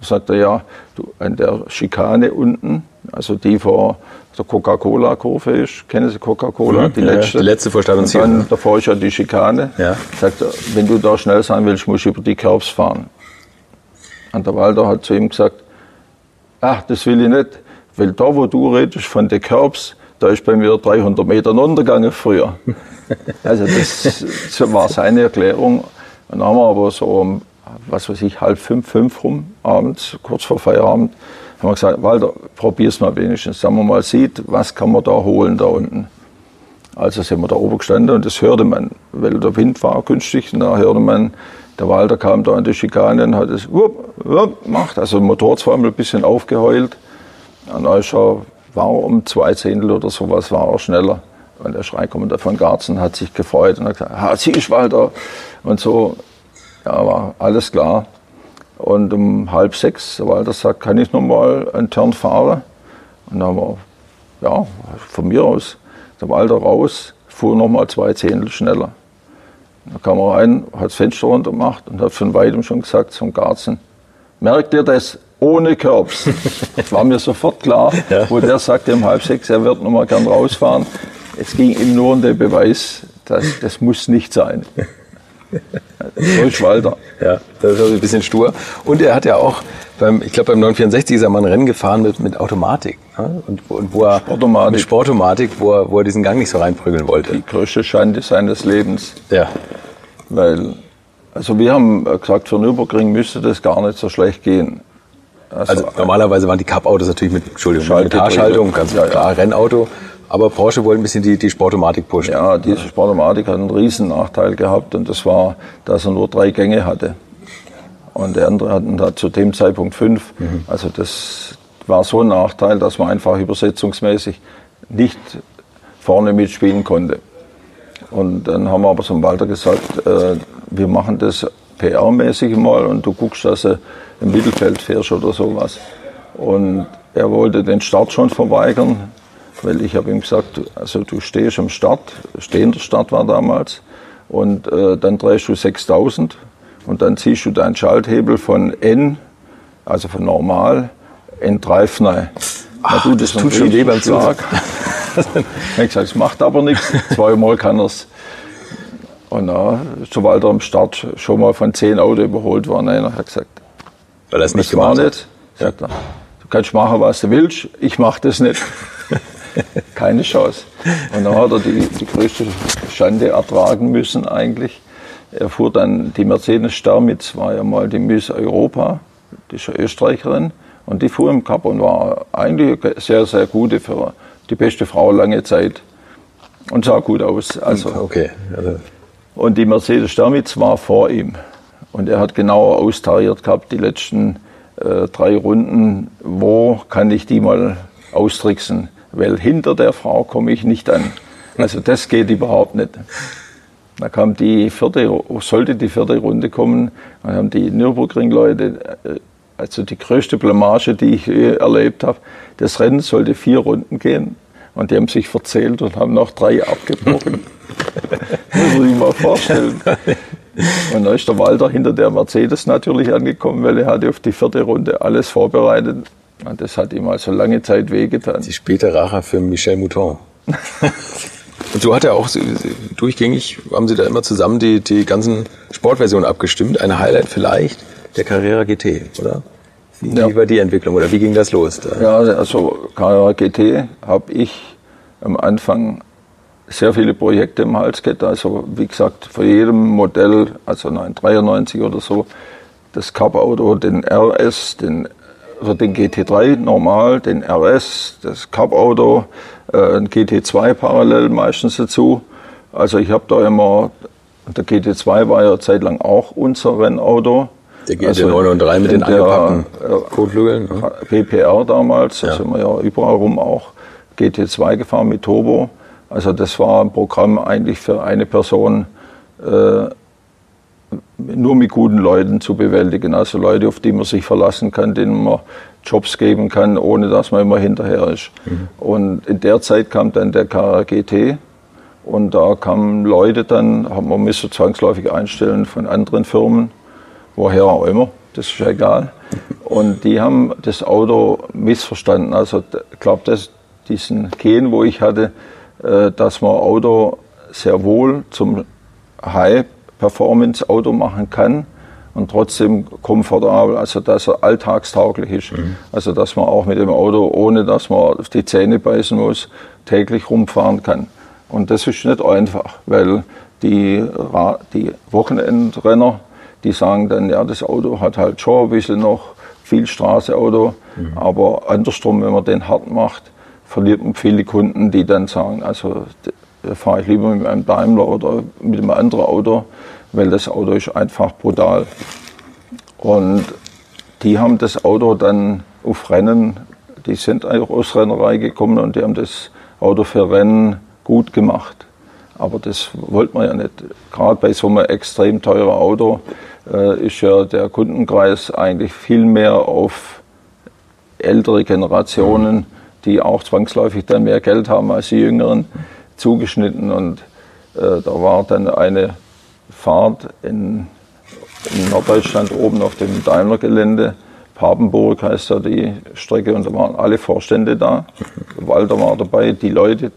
Da sagt er, ja, du, an der Schikane unten, also die vor der Coca-Cola-Kurve ist. Kennen Sie Coca-Cola? Mhm, die, letzte. Ja, die letzte vor und dann davor ist ja die Schikane. Ja. Sagt, wenn du da schnell sein willst, musst du über die Kerbs fahren. Und der Walter hat zu ihm gesagt, ach, das will ich nicht, weil da, wo du redest von den Kerbs, da ist bei mir 300 Meter untergegangen früher. also das, das war seine Erklärung. Und dann haben wir aber so um, was weiß ich, halb fünf, fünf rum abends, kurz vor Feierabend, haben wir gesagt, Walter, probier's mal wenigstens, sagen wir mal, sieht, was kann man da holen da unten. Also sind wir da oben gestanden und das hörte man, weil der Wind war günstig und da hörte man, der Walter kam da an die Schikane und hat es wupp, wupp, gemacht, also der Motor zwar ein bisschen aufgeheult, ist er, war um zwei Zehntel oder sowas, war er schneller. Und der Schreikommender von Garzen hat sich gefreut und hat gesagt, ha, siehst Walter, und so, ja, war alles klar. Und um halb sechs, der Walter sagt, kann ich noch mal einen Turn fahren? Und dann haben wir, ja, von mir aus, der Walter raus, fuhr noch mal zwei Zehntel schneller. Da kam er rein, hat das Fenster runter gemacht und hat von weitem schon gesagt zum Garzen, merkt ihr das ohne Körbs? das war mir sofort klar, ja. wo der sagte um halb sechs, er wird noch mal gern rausfahren. Es ging ihm nur um den Beweis, dass das muss nicht sein. Walter. Ja, das ist also ein bisschen stur. Und er hat ja auch, beim, ich glaube beim 964 ist er mal ein Rennen gefahren mit, mit Automatik. Ne? Und, und wo er, Sportomatik. Mit Sportomatik, wo er, wo er diesen Gang nicht so reinprügeln wollte. Die größte Schande seines Lebens. Ja. Weil, also wir haben gesagt, für Nürburgring müsste das gar nicht so schlecht gehen. Also, also normalerweise waren die Cup-Autos natürlich mit, Entschuldigung, mit Haarschaltung, ganz ja, klar, ja. Rennauto. Aber Porsche wollte ein bisschen die, die Sportomatik pushen. Ja, diese Sportomatik hat einen riesen Nachteil gehabt und das war, dass er nur drei Gänge hatte. Und der andere hatten da zu dem Zeitpunkt fünf. Mhm. Also das war so ein Nachteil, dass man einfach übersetzungsmäßig nicht vorne mitspielen konnte. Und dann haben wir aber zum Walter gesagt, äh, wir machen das PR-mäßig mal und du guckst, dass du im Mittelfeld fährst oder sowas. Und er wollte den Start schon verweigern. Weil ich habe ihm gesagt, also du stehst am Start, stehender Start war damals, und äh, dann drehst du 6000 und dann ziehst du deinen Schalthebel von N, also von normal, in Dreifnei. Ach, du, das, das tut schon weh beim Schlag. ich gesagt, das macht aber nichts. Zweimal kann er es. Und dann, sobald er am Start schon mal von zehn Autos überholt war, nein, er hat gesagt, weil er es nicht gemacht hat. Nicht. Sagt er, du kannst machen, was du willst, ich mache das nicht. Keine Chance. Und dann hat er die, die größte Schande ertragen müssen eigentlich. Er fuhr dann die Mercedes Starmitz, war ja mal die Miss Europa, die ist Österreicherin. Und die fuhr im Cup und war eigentlich eine sehr, sehr gute für die beste Frau lange Zeit. Und sah gut aus. Also, okay. Also. Und die Mercedes Starmitz war vor ihm. Und er hat genauer austariert gehabt, die letzten äh, drei Runden, wo kann ich die mal austricksen, weil hinter der Frau komme ich nicht an. Also das geht überhaupt nicht. Da kam die vierte, sollte die vierte Runde kommen, dann haben die Nürburgring-Leute, äh, also die größte Blamage, die ich erlebt habe, das Rennen sollte vier Runden gehen und die haben sich verzählt und haben noch drei abgebrochen. Muss man sich mal vorstellen. Und da ist der Walter hinter der Mercedes natürlich angekommen, weil er hatte auf die vierte Runde alles vorbereitet. Und das hat ihm also lange Zeit wehgetan. Die späte Rache für Michel Mouton. Und so hat er auch durchgängig, haben sie da immer zusammen die, die ganzen Sportversionen abgestimmt. Eine Highlight vielleicht der Carrera GT, oder? Wie, ja. war die Entwicklung oder wie ging das los? Da? Ja, also Carrera GT habe ich am Anfang sehr viele Projekte im Hals gehabt. Also wie gesagt, für jedem Modell, also 993 oder so, das Cup-Auto, den RS, den, also den GT3 normal, den RS, das Cup-Auto, äh, ein GT2 parallel meistens dazu. Also ich habe da immer, der GT2 war ja zeitlang auch unser Rennauto. Der GT9 also und 3 mit den angepackten Kotflügeln. Ne? PPR damals, da ja. sind wir ja überall rum auch GT2 gefahren mit Turbo. Also das war ein Programm eigentlich für eine Person äh, nur mit guten Leuten zu bewältigen. Also Leute, auf die man sich verlassen kann, denen man Jobs geben kann, ohne dass man immer hinterher ist. Mhm. Und in der Zeit kam dann der KRGT und da kamen Leute dann, haben wir müssen zwangsläufig einstellen von anderen Firmen, woher auch immer, das ist egal. Und die haben das Auto missverstanden. Also ich glaube, diesen Gen, wo ich hatte, äh, dass man Auto sehr wohl zum High-Performance-Auto machen kann und trotzdem komfortabel, also dass er alltagstauglich ist. Mhm. Also dass man auch mit dem Auto, ohne dass man auf die Zähne beißen muss, täglich rumfahren kann. Und das ist nicht einfach, weil die, die Wochenendrenner, die sagen dann, ja, das Auto hat halt schon ein bisschen noch viel Straßeauto, mhm. aber andersrum, wenn man den hart macht, verliert man viele Kunden, die dann sagen, also fahre ich lieber mit einem Daimler oder mit einem anderen Auto, weil das Auto ist einfach brutal. Und die haben das Auto dann auf Rennen, die sind eigentlich aus Rennerei gekommen und die haben das Auto für Rennen gut gemacht. Aber das wollte man ja nicht. Gerade bei so einem extrem teuren Auto äh, ist ja der Kundenkreis eigentlich viel mehr auf ältere Generationen die auch zwangsläufig dann mehr Geld haben als die Jüngeren, zugeschnitten. Und äh, da war dann eine Fahrt in, in Norddeutschland oben auf dem Daimler-Gelände. Papenburg heißt ja die Strecke und da waren alle Vorstände da. Walter war dabei, die Leute,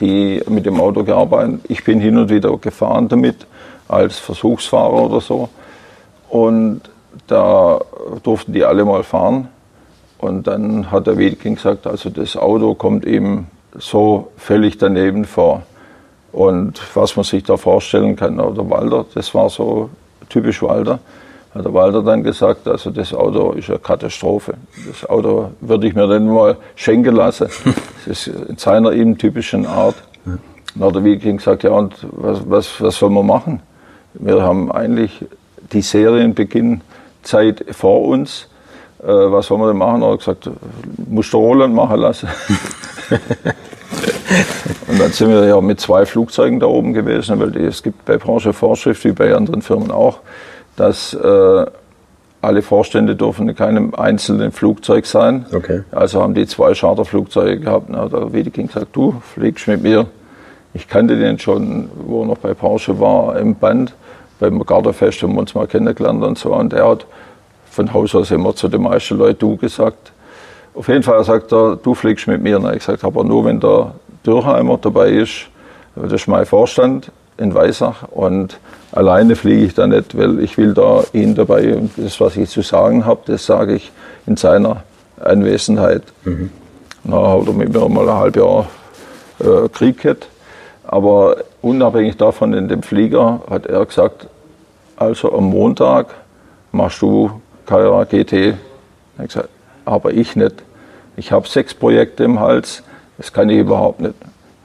die mit dem Auto gearbeitet haben. Ich bin hin und wieder gefahren damit als Versuchsfahrer oder so. Und da durften die alle mal fahren. Und dann hat der Wiedeking gesagt, also das Auto kommt ihm so völlig daneben vor. Und was man sich da vorstellen kann, oder Walter, das war so typisch Walter, hat der Walter dann gesagt, also das Auto ist eine Katastrophe. Das Auto würde ich mir dann mal schenken lassen. Das ist in seiner eben typischen Art. Dann hat der Wiedeking gesagt, ja und was, was, was soll man machen? Wir haben eigentlich die Serienbeginnzeit vor uns äh, was soll man denn machen? Er hat gesagt, musst du Roland machen lassen. und dann sind wir ja mit zwei Flugzeugen da oben gewesen, weil die, es gibt bei Branche Vorschrift, wie bei anderen Firmen auch, dass äh, alle Vorstände dürfen in keinem einzelnen Flugzeug sein. Okay. Also haben die zwei Charterflugzeuge gehabt. Na, der Wiedeking gesagt, du fliegst mit mir. Ich kannte den schon, wo er noch bei Porsche war, im Band. Beim Garderfest haben wir uns mal kennengelernt und so. Und er hat von Haus aus immer zu den meisten Leuten du gesagt. Auf jeden Fall sagt er, du fliegst mit mir. Und ich gesagt, aber nur wenn der Dürheimer dabei ist, das ist mein Vorstand in Weisach und alleine fliege ich da nicht, weil ich will da ihn dabei und das, was ich zu sagen habe, das sage ich in seiner Anwesenheit. Mhm. Hat er mit mir mal ein halbes Jahr äh, Krieg hätte. Aber unabhängig davon in dem Flieger hat er gesagt, also am Montag machst du Kaira GT. Ich gesagt, aber ich nicht. Ich habe sechs Projekte im Hals, das kann ich überhaupt nicht.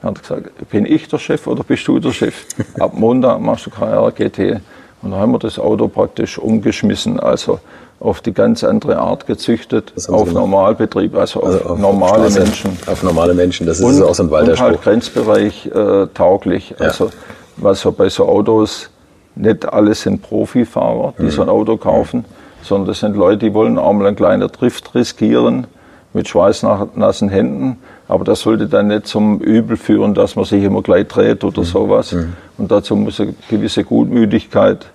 Er hat gesagt, bin ich der Chef oder bist du der Chef? Ab Montag machst du Kaira GT. Und dann haben wir das Auto praktisch umgeschmissen, also auf die ganz andere Art gezüchtet, auf Normalbetrieb, also, also auf, normale Straße, Menschen. Auf normale Menschen, das ist und, auch so ein Walter Und halt Grenzbereich äh, tauglich. Ja. Also was so bei so Autos, nicht alles sind Profifahrer, die mhm. so ein Auto kaufen, sondern das sind Leute, die wollen auch mal einen kleinen Drift riskieren mit schweißnassen Händen. Aber das sollte dann nicht zum Übel führen, dass man sich immer gleich dreht oder mhm. sowas. Mhm. Und dazu muss eine gewisse Gutmütigkeit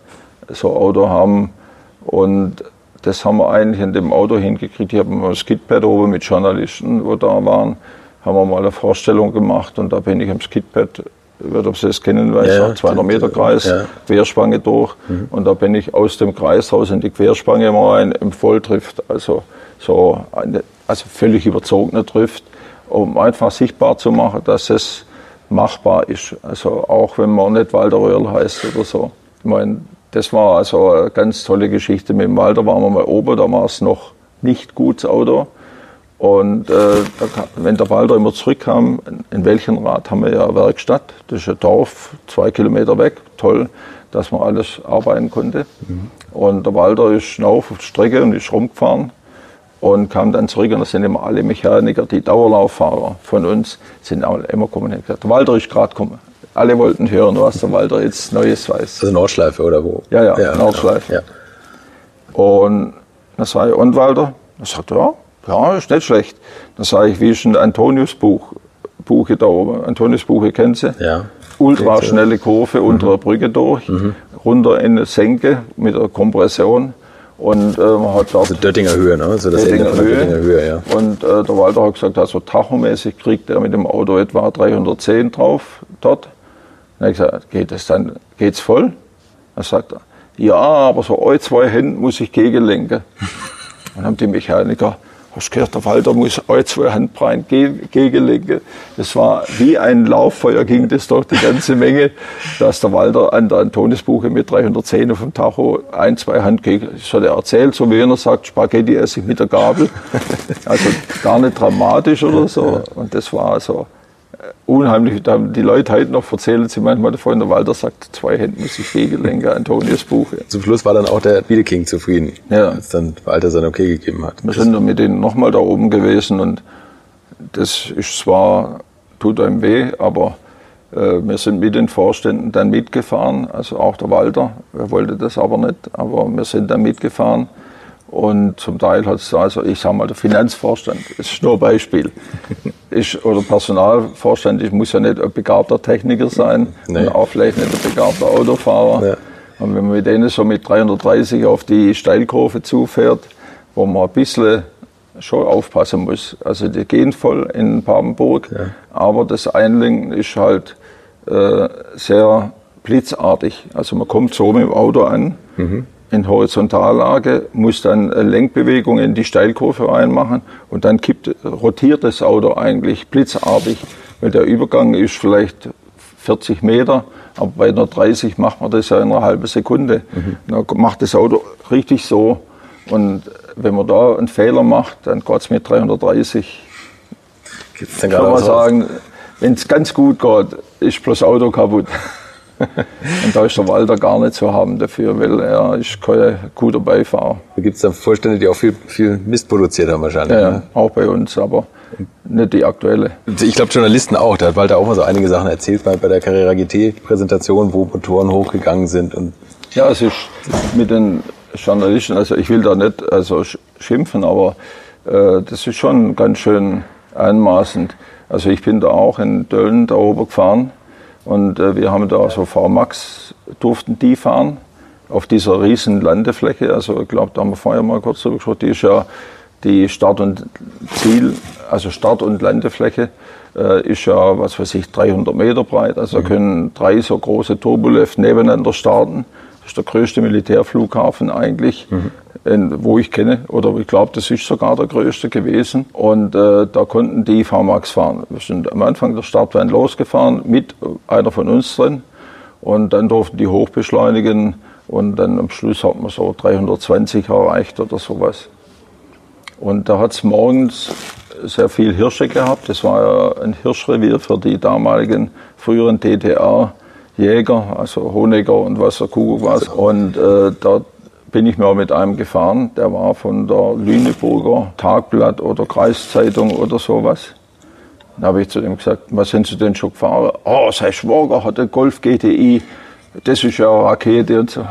so ein Auto haben. Und das haben wir eigentlich in dem Auto hingekriegt. Ich habe mal ein Skidpad oben mit Journalisten, wo da waren, haben wir mal eine Vorstellung gemacht und da bin ich am Skidpad, ich weiß ob Sie das kennen, weil ja, 200 Meter Kreis, ja. Querspange durch mhm. und da bin ich aus dem Kreis raus in die Querspange mal rein, im Volltrift, also so eine, also völlig überzogene Drift, um einfach sichtbar zu machen, dass es machbar ist. Also auch wenn man nicht Walter Röhrl heißt oder so. Ich meine, das war also eine ganz tolle Geschichte. Mit dem Walter waren wir mal oben, da war es noch nicht gut, das Auto. Und äh, wenn der Walter immer zurückkam, in Welchenrad haben wir ja eine Werkstatt, das ist ein Dorf, zwei Kilometer weg, toll, dass man alles arbeiten konnte. Mhm. Und der Walter ist auf die Strecke und ist rumgefahren und kam dann zurück und da sind immer alle Mechaniker, die Dauerlauffahrer von uns, sind auch immer gekommen und gesagt, der Walter ist gerade gekommen alle wollten hören, was der Walter jetzt Neues weiß. Also Nordschleife oder wo? Ja, ja, ja Nordschleife. Ja. Und sage ich, und Walter? Er sagt, ja, ja, ist nicht schlecht. Dann sage ich, wie ist ein Antonius-Buch? Buche da oben. Antonius-Buche kennen Sie? Ja. Ultraschnelle Kurve mhm. unter der Brücke durch, mhm. runter in eine Senke mit der Kompression. Und äh, man hat also Döttinger Höhe, ne? Also das Döttinger, Höhe. Döttinger Höhe. ja. Und äh, der Walter hat gesagt, also tachomäßig kriegt er mit dem Auto etwa 310 drauf dort. Dann habe ich gesagt, geht es dann, geht's voll? Dann sagt er, ja, aber so ein, zwei Hände muss ich gegenlenken. Dann haben die Mechaniker, hast gehört, der Walter muss ein, zwei Handbreiten gegenlenken. Das war wie ein Lauffeuer, ging das durch die ganze Menge, dass der Walter an der Antonisbuche mit 310 auf dem Tacho ein, zwei Hand gegen, das hat er erzählt, so wie einer sagt, Spaghetti esse ich mit der Gabel. Also gar nicht dramatisch oder so. Und das war so unheimlich. Die Leute heute noch erzählen sie manchmal davon, der Walter sagt, zwei Hände muss ich Wegelenker, Antonius Buch. Ja. Zum Schluss war dann auch der Wiedeking zufrieden, ja. als dann Walter sein Okay gegeben hat. Wir sind dann mit denen nochmal da oben gewesen und das ist zwar, tut einem weh, aber äh, wir sind mit den Vorständen dann mitgefahren, also auch der Walter, er wollte das aber nicht, aber wir sind dann mitgefahren und zum Teil hat es, also ich sage mal, der Finanzvorstand, das ist nur ein Beispiel, ist, oder Personalvorstand, ich muss ja nicht ein begabter Techniker sein nee. und auch vielleicht nicht ein begabter Autofahrer. Ja. Und wenn man mit denen so mit 330 auf die Steilkurve zufährt, wo man ein bisschen schon aufpassen muss. Also die gehen voll in Papenburg, ja. aber das Einlenken ist halt äh, sehr blitzartig. Also man kommt so mit dem Auto an, mhm in Horizontallage, muss dann Lenkbewegung in die Steilkurve reinmachen und dann kippt, rotiert das Auto eigentlich blitzartig, weil der Übergang ist vielleicht 40 Meter, aber bei einer 30 macht man das ja in einer halben Sekunde. Mhm. Dann macht das Auto richtig so und wenn man da einen Fehler macht, dann geht es mit 330. Gibt's dann kann man sagen, wenn es ganz gut geht, ist bloß Auto kaputt. Und da ist der Walter gar nicht zu haben dafür, weil er ist kein guter Beifahrer. Da gibt es dann Vorstände, die auch viel, viel Mist produziert haben wahrscheinlich. Ja, ne? auch bei uns, aber nicht die aktuelle. Ich glaube Journalisten auch, da hat Walter auch mal so einige Sachen erzählt bei, bei der Carrera GT Präsentation, wo Motoren hochgegangen sind. Und ja, es ist mit den Journalisten, also ich will da nicht also schimpfen, aber äh, das ist schon ganz schön anmaßend. Also ich bin da auch in Dölln da oben gefahren und äh, wir haben da so VMAX, durften die fahren auf dieser riesen Landefläche. Also ich glaube, da haben wir vorher mal kurz drüber gesprochen, die ist ja die Start- und Ziel, also Start- und Landefläche äh, ist ja, was weiß ich, 300 Meter breit. Also mhm. können drei so große Turbolift nebeneinander starten. Das ist der größte Militärflughafen eigentlich, mhm. in, wo ich kenne. Oder ich glaube, das ist sogar der größte gewesen. Und äh, da konnten die VMAX fahren. Wir sind am Anfang der Startbahn losgefahren mit einer von uns drin. Und dann durften die hochbeschleunigen. Und dann am Schluss hat man so 320 erreicht oder sowas. Und da hat es morgens sehr viel Hirsche gehabt. Das war ja ein Hirschrevier für die damaligen früheren DDR-Jäger, also Honecker und was der Kuckuck was. Und äh, dort bin ich mal mit einem gefahren, der war von der Lüneburger Tagblatt oder Kreiszeitung oder sowas. Dann habe ich zu dem gesagt, was sind Sie denn schon gefahren? Oh, sein Schwager hat einen Golf GTI, das ist ja eine Rakete und so.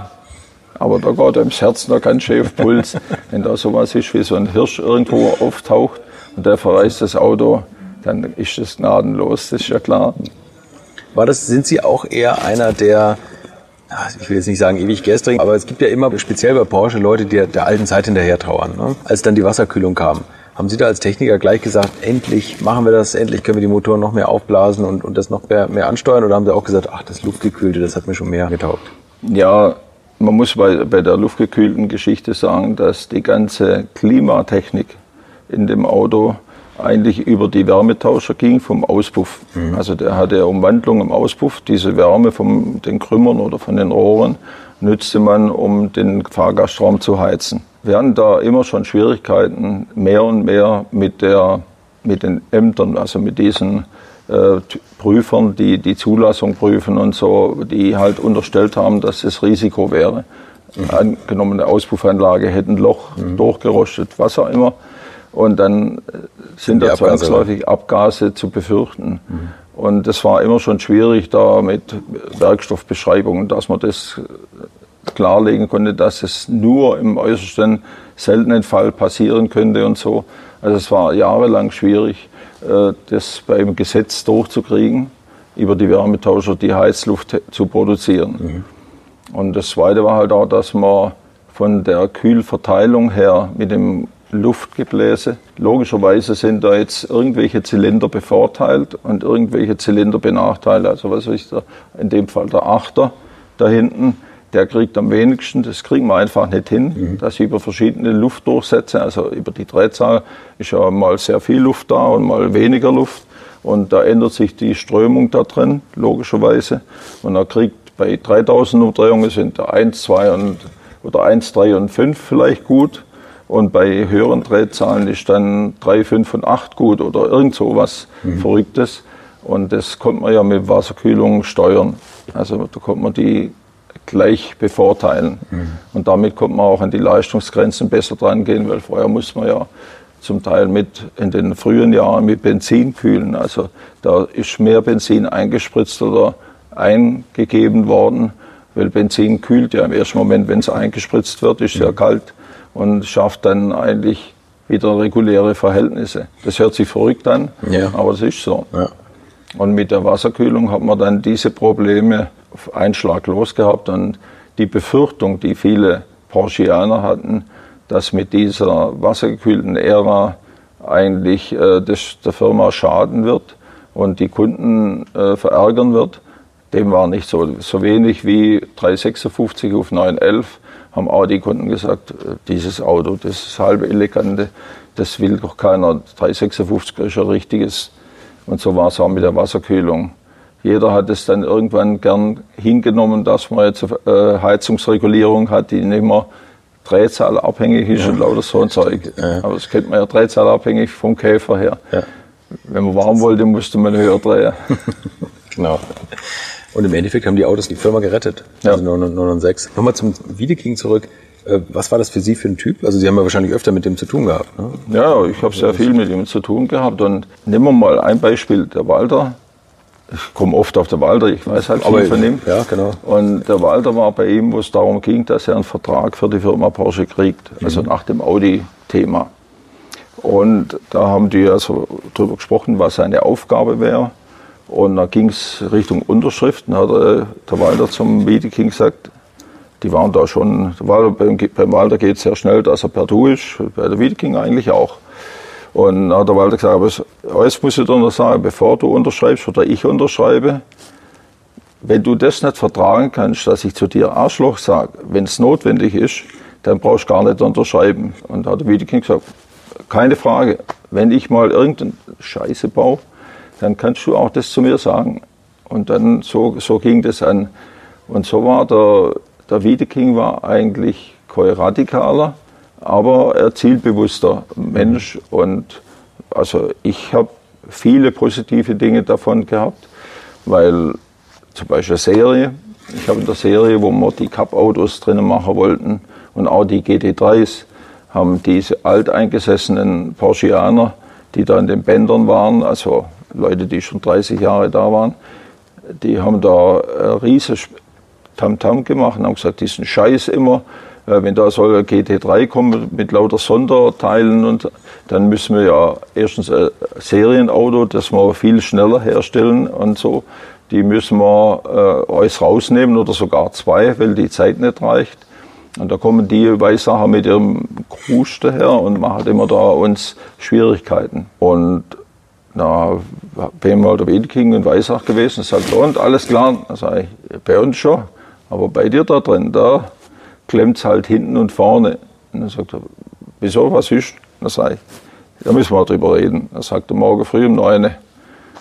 Aber da geht einem das Herz noch ganz schön auf Puls, wenn da sowas ist wie so ein Hirsch irgendwo auftaucht und der verreist das Auto, dann ist das gnadenlos, das ist ja klar. War das, sind Sie auch eher einer der, ich will jetzt nicht sagen ewig gestrig, aber es gibt ja immer, speziell bei Porsche, Leute, die der alten Zeit hinterher trauern. Ne? Als dann die Wasserkühlung kam, haben Sie da als Techniker gleich gesagt, endlich machen wir das, endlich können wir die Motoren noch mehr aufblasen und, und das noch mehr, mehr ansteuern? Oder haben Sie auch gesagt, ach, das Luftgekühlte, das hat mir schon mehr getaugt? Ja, man muss bei, bei der luftgekühlten Geschichte sagen, dass die ganze Klimatechnik in dem Auto eigentlich über die Wärmetauscher ging vom Auspuff. Mhm. Also der hatte Umwandlung im Auspuff. Diese Wärme von den Krümmern oder von den Rohren nützte man, um den Fahrgastraum zu heizen. Wir hatten da immer schon Schwierigkeiten, mehr und mehr mit, der, mit den Ämtern, also mit diesen äh, Prüfern, die die Zulassung prüfen und so, die halt unterstellt haben, dass es Risiko wäre. Mhm. Angenommene Auspuffanlage hätte ein Loch mhm. durchgerostet, was auch immer. Und dann äh, sind da zwangsläufig Abgase zu befürchten. Mhm. Und das war immer schon schwierig da mit Werkstoffbeschreibungen, dass man das klarlegen konnte, dass es nur im äußersten seltenen Fall passieren könnte und so. Also es war jahrelang schwierig, äh, das beim Gesetz durchzukriegen, über die Wärmetauscher die Heizluft zu produzieren. Mhm. Und das Zweite war halt auch, dass man von der Kühlverteilung her mit dem Luftgebläse. Logischerweise sind da jetzt irgendwelche Zylinder bevorteilt und irgendwelche Zylinder benachteiligt. Also was ist da? In dem Fall der Achter da hinten, der kriegt am wenigsten. Das kriegen wir einfach nicht hin, mhm. dass über verschiedene Luftdurchsätze, also über die Drehzahl ist ja mal sehr viel Luft da und mal weniger Luft. Und da ändert sich die Strömung da drin, logischerweise. Und er kriegt bei 3000 Umdrehungen sind da 1, 2 und, oder 1, 3 und 5 vielleicht gut. Und bei höheren Drehzahlen ist dann 3, 5 und 8 gut oder irgend so was mhm. Verrücktes. Und das konnte man ja mit Wasserkühlung steuern. Also da konnte man die gleich bevorteilen. Mhm. Und damit konnte man auch an die Leistungsgrenzen besser dran gehen, weil vorher musste man ja zum Teil mit in den frühen Jahren mit Benzin kühlen. Also da ist mehr Benzin eingespritzt oder eingegeben worden, weil Benzin kühlt ja im ersten Moment, wenn es eingespritzt wird, ist sehr mhm. kalt und schafft dann eigentlich wieder reguläre Verhältnisse. Das hört sich verrückt an, ja. aber es ist so. Ja. Und mit der Wasserkühlung hat man dann diese Probleme auf einen Schlag losgehabt und die Befürchtung, die viele Porschianer hatten, dass mit dieser wassergekühlten Ära eigentlich äh, das der Firma schaden wird und die Kunden äh, verärgern wird, dem war nicht so. So wenig wie 356 auf 911 haben Audi-Kunden gesagt, äh, dieses Auto, das ist halbe elegante, das will doch keiner. 356 ist ein richtiges. Und so war es auch mit der Wasserkühlung. Jeder hat es dann irgendwann gern hingenommen, dass man jetzt äh, Heizungsregulierung hat, die nicht mehr drehzahlabhängig ist ja. und lauter so ein Zeug. Ja. Aber das kennt man ja drehzahlabhängig vom Käfer her. Ja. Wenn man warm wollte, musste man höher drehen. genau. Und im Endeffekt haben die Autos die Firma gerettet. Ja. Also 906. Nochmal zum Wiedeking zurück. Äh, was war das für Sie für ein Typ? Also Sie haben ja wahrscheinlich öfter mit dem zu tun gehabt. Ne? Ja, ich habe sehr viel mit ihm zu tun gehabt. Und nehmen wir mal ein Beispiel, der Walter. Ich komme oft auf den Walter, ich weiß halt viel von ihm. Ja, genau. Und der Walter war bei ihm, wo es darum ging, dass er einen Vertrag für die Firma Porsche kriegt. Also mhm. nach dem Audi-Thema. Und da haben die also darüber gesprochen, was seine Aufgabe wäre. Und dann ging es Richtung Unterschriften, hat äh, der Walter zum Wiedeking gesagt, die waren da schon, Walter, beim, beim Walter geht es sehr schnell, dass er per Du ist, bei der Wiedeking eigentlich auch. Und dann hat der Walter gesagt, aber alles muss ich dir noch sagen, bevor du unterschreibst oder ich unterschreibe, wenn du das nicht vertragen kannst, dass ich zu dir Arschloch sage, wenn es notwendig ist, dann brauchst du gar nicht unterschreiben. Und da hat der Wiedeking gesagt, keine Frage, wenn ich mal irgendeine Scheiße baue, dann kannst du auch das zu mir sagen. Und dann so, so ging das an. Und so war der, der Wiedeking war eigentlich kein radikaler, aber er zielbewusster Mensch. Und also ich habe viele positive Dinge davon gehabt, weil zum Beispiel Serie, ich habe in der Serie, wo wir die Cup-Autos drinnen machen wollten und auch die GT3s, haben diese alteingesessenen Porscheaner, die da in den Bändern waren, also Leute, die schon 30 Jahre da waren, die haben da ein riesiges Tamtam gemacht und haben gesagt, diesen Scheiß immer, äh, wenn da soll ein GT3 kommen mit lauter Sonderteilen und dann müssen wir ja erstens ein Serienauto, das wir viel schneller herstellen und so, die müssen wir äh, alles rausnehmen oder sogar zwei, weil die Zeit nicht reicht. Und da kommen die Weißsacher mit ihrem Krusch daher und machen immer da uns Schwierigkeiten. Und na, bin mal der Wiedeking in Weissach gewesen, sagt, und alles klar, da sage ich, bei uns schon, aber bei dir da drin, da klemmt es halt hinten und vorne. Und dann sagt er, wieso, was ist? Dann sage ich, da müssen wir drüber reden. Er sagt er, morgen früh um 9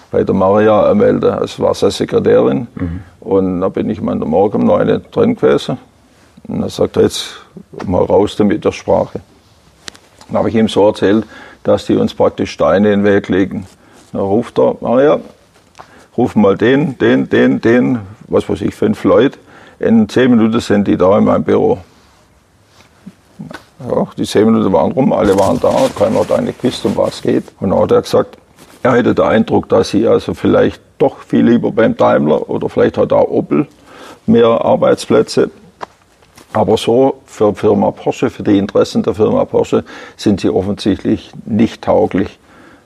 bei der Maria anmelden. Das war seine Sekretärin. Mhm. Und da bin ich mal Morgen um 9 drin gewesen. Und dann sagt er, jetzt mal raus damit der Sprache. Dann habe ich ihm so erzählt, dass die uns praktisch Steine in den Weg legen. Dann ruft er, Maria, ruf mal den, den, den, den, was weiß ich, fünf Leute. In zehn Minuten sind die da in meinem Büro. Ja, die zehn Minuten waren rum, alle waren da, keiner hat eigentlich gewusst, um was es geht. Und dann hat er gesagt, er hätte den Eindruck, dass sie also vielleicht doch viel lieber beim Daimler oder vielleicht hat auch Opel mehr Arbeitsplätze. Aber so für Firma Porsche, für die Interessen der Firma Porsche sind sie offensichtlich nicht tauglich.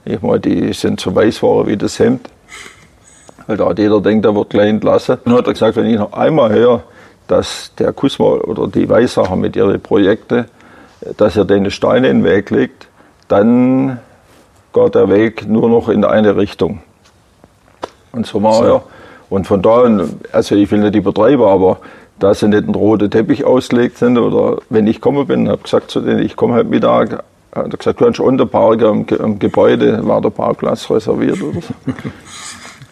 Ich meine, die sind so weißware wie das Hemd. Weil da hat jeder denkt, er wird gleich entlassen. Und hat er gesagt, wenn ich noch einmal höre, dass der Kusma oder die Weißsacher mit ihren Projekten, dass er denen Steine in den Weg legt, dann geht der Weg nur noch in eine Richtung. Und so war so. er. Und von da an, also ich will nicht übertreiben, aber da sie nicht ein roter Teppich ausgelegt sind oder wenn ich komme bin, habe gesagt zu denen, ich komme heute Mittag, hat er gesagt, du kannst unter Park am, am Gebäude, war der Parkplatz reserviert oder so.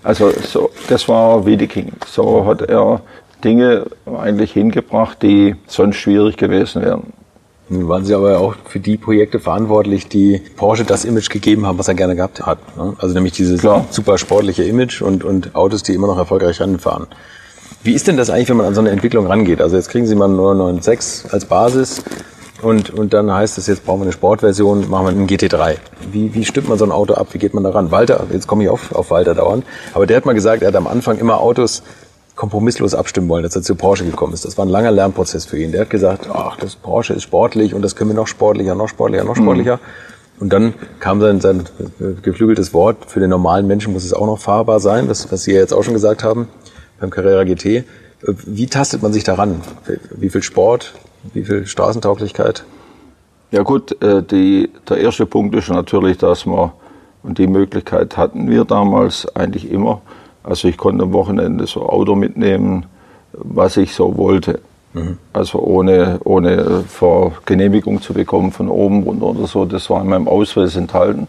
Also so, das war Wiedeking. So hat er Dinge eigentlich hingebracht, die sonst schwierig gewesen wären. Nun waren Sie aber auch für die Projekte verantwortlich, die Porsche das Image gegeben haben, was er gerne gehabt hat. Ne? Also nämlich dieses Klar. super sportliche Image und, und Autos, die immer noch erfolgreich ranfahren. Wie ist denn das eigentlich, wenn man an so eine Entwicklung rangeht? Also jetzt kriegen Sie mal einen 996 als Basis und, und dann heißt es, jetzt brauchen wir eine Sportversion, machen wir einen GT3. Wie, wie stimmt man so ein Auto ab? Wie geht man da ran? Walter, jetzt komme ich auf, auf Walter dauernd, aber der hat mal gesagt, er hat am Anfang immer Autos kompromisslos abstimmen wollen, als er zu Porsche gekommen ist. Das war ein langer Lernprozess für ihn. Der hat gesagt, ach, das Porsche ist sportlich und das können wir noch sportlicher, noch sportlicher, noch sportlicher. Mhm. Und dann kam sein, sein geflügeltes Wort, für den normalen Menschen muss es auch noch fahrbar sein, das, was Sie ja jetzt auch schon gesagt haben beim Carrera GT. Wie tastet man sich daran? Wie viel Sport, wie viel Straßentauglichkeit? Ja gut, äh, die, der erste Punkt ist natürlich, dass wir, und die Möglichkeit hatten wir damals eigentlich immer, also ich konnte am Wochenende so Auto mitnehmen, was ich so wollte. Mhm. Also ohne, ohne vor Genehmigung zu bekommen von oben runter oder so. Das war in meinem Ausweis enthalten.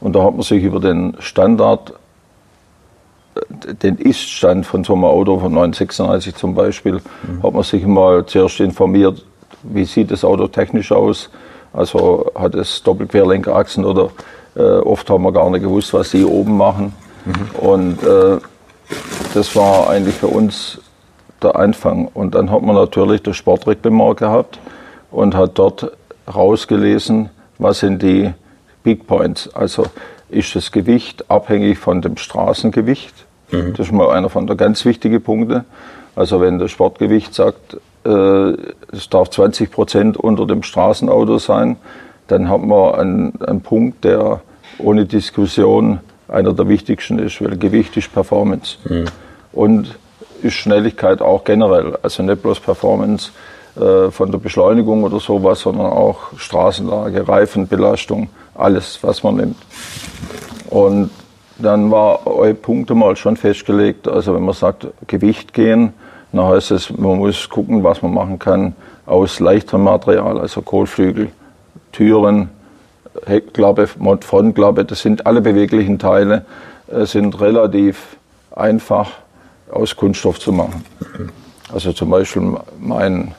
Und da hat man sich über den Standard, den Ist-Stand von so einem Auto von 936 zum Beispiel, mhm. hat man sich mal zuerst informiert, wie sieht das Auto technisch aus. Also hat es Doppelquerlenkerachsen oder äh, oft haben wir gar nicht gewusst, was die oben machen. Mhm. Und äh, das war eigentlich für uns der Anfang. Und dann hat man natürlich das Sportreglement gehabt und hat dort rausgelesen, was sind die Big Points. Also ist das Gewicht abhängig von dem Straßengewicht. Mhm. Das ist mal einer von der ganz wichtigen Punkte. Also wenn das Sportgewicht sagt, äh, es darf 20 Prozent unter dem Straßenauto sein, dann hat man einen, einen Punkt, der ohne Diskussion einer der wichtigsten ist, weil Gewicht ist Performance. Mhm. Und ist Schnelligkeit auch generell. Also nicht bloß Performance äh, von der Beschleunigung oder sowas, sondern auch Straßenlage, Reifenbelastung, alles, was man nimmt. Und dann war eure Punkte mal schon festgelegt. Also wenn man sagt, Gewicht gehen, dann heißt es, man muss gucken, was man machen kann aus leichterem Material, also Kohlflügel, Türen, Heckklappe, Frontklappe, das sind alle beweglichen Teile, äh, sind relativ einfach aus Kunststoff zu machen. Also zum Beispiel mein,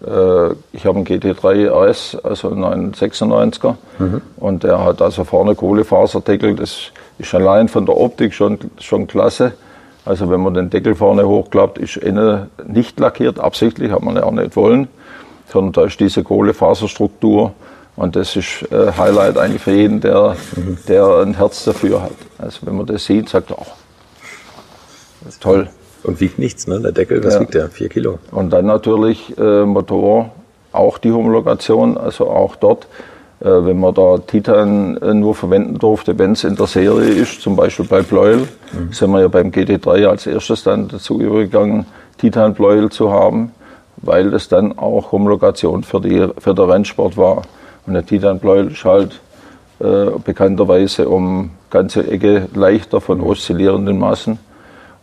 ich habe einen GT3 RS, also einen 996er, mhm. und der hat also vorne Kohlefaserdeckel, das ist allein von der Optik schon, schon klasse. Also wenn man den Deckel vorne hochklappt, ist innen nicht lackiert, absichtlich, hat man ja auch nicht wollen, sondern da ist diese Kohlefaserstruktur und das ist äh, Highlight eigentlich für jeden, der, mhm. der ein Herz dafür hat. Also wenn man das sieht, sagt er, oh, ist toll. Und wiegt nichts, ne? Der Deckel, was ja. wiegt der? Vier Kilo. Und dann natürlich äh, Motor, auch die Homologation, also auch dort äh, wenn man da Titan äh, nur verwenden durfte, wenn es in der Serie ist, zum Beispiel bei Pleuel, mhm. sind wir ja beim GT3 als erstes dann dazu übergegangen, Titan Pleuel zu haben, weil das dann auch Homologation für, die, für den Rennsport war. Und der Titan Pleuel ist halt äh, bekannterweise um ganze Ecke leichter von oszillierenden Massen.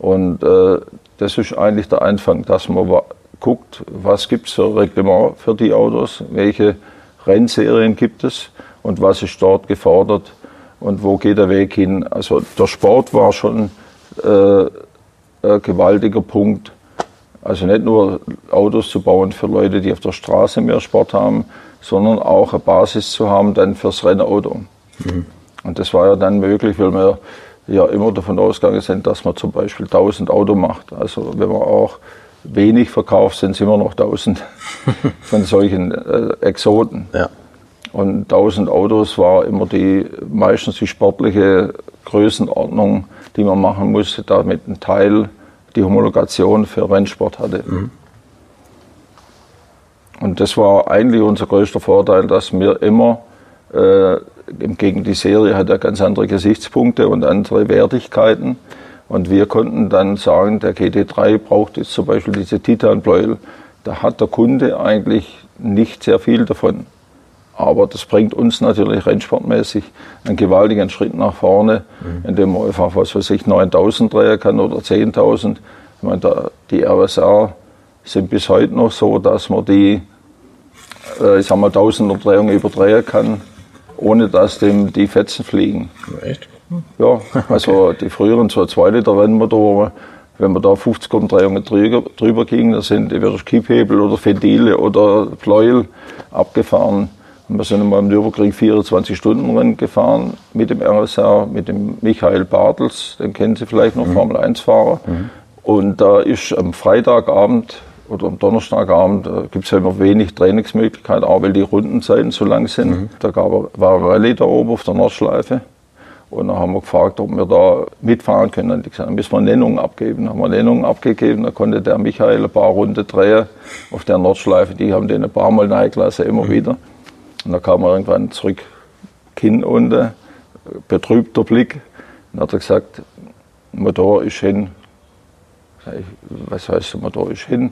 Und äh, das ist eigentlich der Anfang, dass man guckt, was gibt es für Reglement für die Autos, welche Rennserien gibt es und was ist dort gefordert und wo geht der Weg hin. Also der Sport war schon äh, ein gewaltiger Punkt. Also nicht nur Autos zu bauen für Leute, die auf der Straße mehr Sport haben, sondern auch eine Basis zu haben dann fürs Rennauto. Mhm. Und das war ja dann möglich, weil wir ja immer davon ausgegangen sind, dass man zum Beispiel 1000 Auto macht. Also wenn man auch wenig verkauft, sind es immer noch 1000 von solchen äh, Exoten. Ja. Und 1000 Autos war immer die meistens die sportliche Größenordnung, die man machen musste, damit ein Teil die Homologation für Rennsport hatte. Mhm. Und das war eigentlich unser größter Vorteil, dass wir immer, äh, gegen die Serie hat ja ganz andere Gesichtspunkte und andere Wertigkeiten. Und wir konnten dann sagen, der GT3 braucht jetzt zum Beispiel diese Titanpleuel. Da hat der Kunde eigentlich nicht sehr viel davon. Aber das bringt uns natürlich rennsportmäßig einen gewaltigen Schritt nach vorne, mhm. indem man einfach, was weiß ich, 9000 drehen kann oder 10.000. Ich meine, die RSR sind bis heute noch so, dass man die, äh, ich sag mal, 1000 Drehungen überdrehen kann, ohne dass dem die Fetzen fliegen. Echt? Ja, also die früheren so 2 Liter Rennmotoren, wenn man da 50 Umdrehungen drüber, drüber ging, da sind entweder Kipphebel oder Ventile oder Pleuel abgefahren. Und wir sind einmal im Nürburgring 24 Stunden Rennen gefahren mit dem RSR, mit dem Michael Bartels, den kennen Sie vielleicht noch, mhm. Formel 1-Fahrer. Mhm. Und da ist am Freitagabend oder am Donnerstagabend äh, gibt es ja immer wenig Trainingsmöglichkeiten, auch weil die Rundenzeiten so lang sind. Mhm. Da gab, war ein Rallye da oben auf der Nordschleife. Und dann haben wir gefragt, ob wir da mitfahren können. Und die gesagt, dann müssen wir Nennungen abgeben. Dann haben wir Nennungen abgegeben. Da konnte der Michael ein paar Runden drehen auf der Nordschleife. Die haben den ein paar Mal reingelassen, immer mhm. wieder. Und dann kam er irgendwann zurück, Kinn unten, betrübter Blick. Dann hat er gesagt, Motor ist hin. Was heißt, Motor ist hin?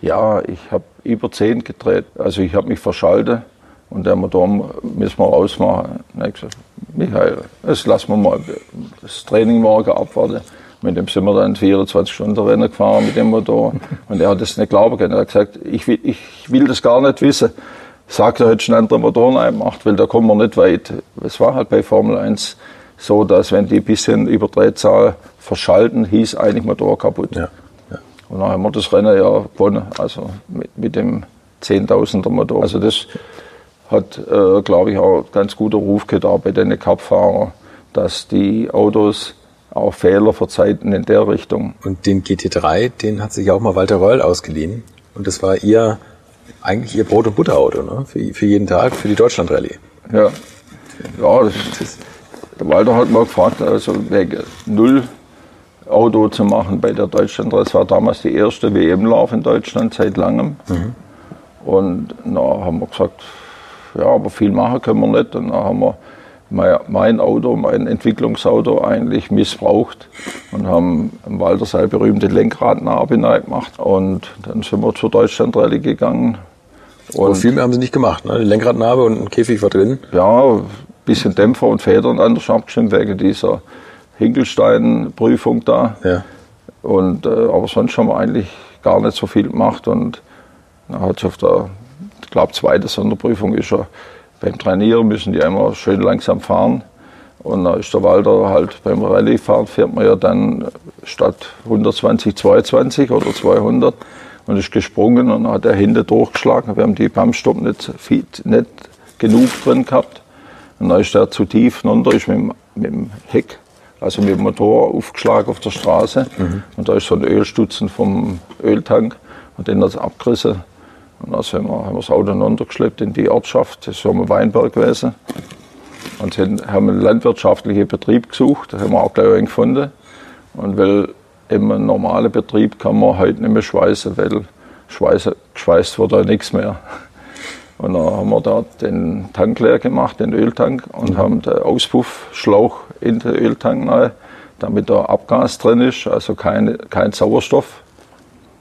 ja, ich habe über 10 gedreht. Also ich habe mich verschaltet und der Motor müssen wir ausmachen. Und ich gesagt, Michael, das lassen wir mal das Training morgen abwarten. Mit dem sind wir dann 24 Stunden Rennen gefahren mit dem Motor. Und er hat das nicht glauben können. Er hat gesagt, ich will, ich will das gar nicht wissen. Sagt er, hätte einen anderen Motor gemacht, weil da kommen wir nicht weit. Es war halt bei Formel 1 so, dass wenn die ein bisschen über Drehzahl verschalten, hieß eigentlich Motor kaputt. Ja. Und dann haben wir das Rennen ja gewonnen, also mit, mit dem 10.000er Motor. Also das hat, äh, glaube ich, auch ganz guter Ruf getan bei den Cup-Fahrern, dass die Autos auch Fehler verzeihten in der Richtung. Und den GT3, den hat sich auch mal Walter Röll ausgeliehen. Und das war ihr, eigentlich ihr Brot- und Butterauto, ne? Für, für jeden Tag, für die Deutschland-Rallye. Ja, ja das, das, der Walter hat mal gefragt, also wegen null Auto zu machen bei der Deutschland. Das war damals die erste WM-Lauf in Deutschland seit langem. Mhm. Und da haben wir gesagt, ja, aber viel machen können wir nicht. Und dann haben wir mein Auto, mein Entwicklungsauto eigentlich missbraucht und haben im Walterseil berühmte Lenkradnarbe gemacht. Und dann sind wir zur Deutschland-Rallye gegangen. Und aber viel mehr haben sie nicht gemacht, ne? Die Lenkradnarbe und ein Käfig war drin. Ja, ein bisschen Dämpfer und Federn anders abgestimmt wegen dieser Hinkelstein-Prüfung da. Ja. Und, äh, aber sonst haben wir eigentlich gar nicht so viel gemacht. Und dann hat auf der, ich glaube, zweite Sonderprüfung ist er beim Trainieren müssen die immer schön langsam fahren. Und dann ist der Walter halt beim Rallye-Fahren fährt man ja dann statt 120, 220 oder 200 und ist gesprungen und hat er hinten durchgeschlagen. Wir haben die Pumpstop nicht, nicht genug drin gehabt. Und dann ist er zu tief runter, ist mit dem, mit dem Heck also mit dem Motor aufgeschlagen auf der Straße. Mhm. Und da ist so ein Ölstutzen vom Öltank und den hat es abgerissen. Und dann haben wir, haben wir das Auto runtergeschleppt in die Ortschaft, das ist so ein Weinberg gewesen. Und haben einen landwirtschaftlichen Betrieb gesucht, da haben wir auch gleich einen gefunden. Und weil im normalen Betrieb kann man heute nicht mehr schweißen, weil geschweißt wird da nichts mehr. Und dann haben wir da den Tank leer gemacht, den Öltank, und mhm. haben den Auspuffschlauch in den Öltank rein, damit da Abgas drin ist, also keine, kein Sauerstoff.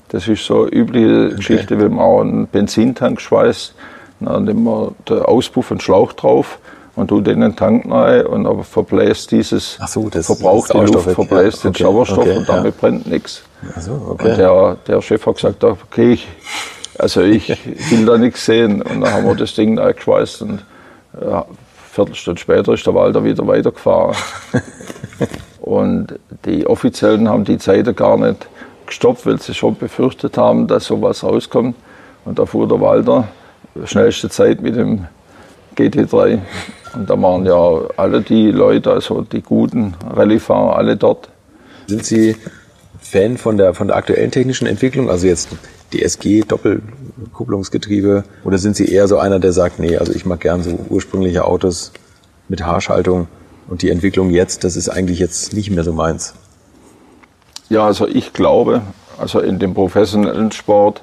Das ist so eine übliche okay. Geschichte, wenn man auch einen Benzintank schweißt, dann nimmt man den Auspuff und Schlauch drauf und tut in den Tank rein und verbläst dieses so, verbrauchte Luft, verbläst ja, okay, den Sauerstoff okay, und damit ja. brennt nichts. So. Und der, der Chef hat gesagt, okay, ich, also ich will da nichts sehen. Und dann haben wir das Ding eingeschweißt und ja, Viertelstunde später ist der Walter wieder weitergefahren. und die Offiziellen haben die Zeit gar nicht gestoppt, weil sie schon befürchtet haben, dass sowas rauskommt. Und da fuhr der Walter schnellste Zeit mit dem GT3. Und da waren ja alle die Leute, also die guten Rallyefahrer, alle dort. Sind Sie Fan von der, von der aktuellen technischen Entwicklung? Also jetzt DSG, Doppelkupplungsgetriebe? Oder sind Sie eher so einer, der sagt, nee, also ich mag gern so ursprüngliche Autos mit Haarschaltung und die Entwicklung jetzt, das ist eigentlich jetzt nicht mehr so meins? Ja, also ich glaube, also in dem professionellen Sport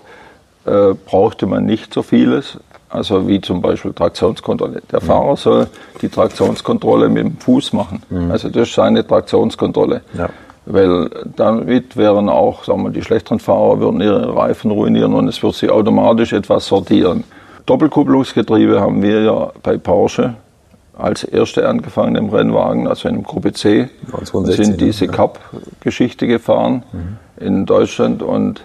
äh, brauchte man nicht so vieles. Also wie zum Beispiel Traktionskontrolle. Der mhm. Fahrer soll die Traktionskontrolle mit dem Fuß machen. Mhm. Also das ist seine Traktionskontrolle. Ja. Weil damit wären auch, sagen wir, die schlechteren Fahrer würden ihre Reifen ruinieren und es wird sie automatisch etwas sortieren. Doppelkupplungsgetriebe haben wir ja bei Porsche als erste angefangen im Rennwagen, also in Gruppe C. Und sind diese Cup-Geschichte gefahren mhm. in Deutschland und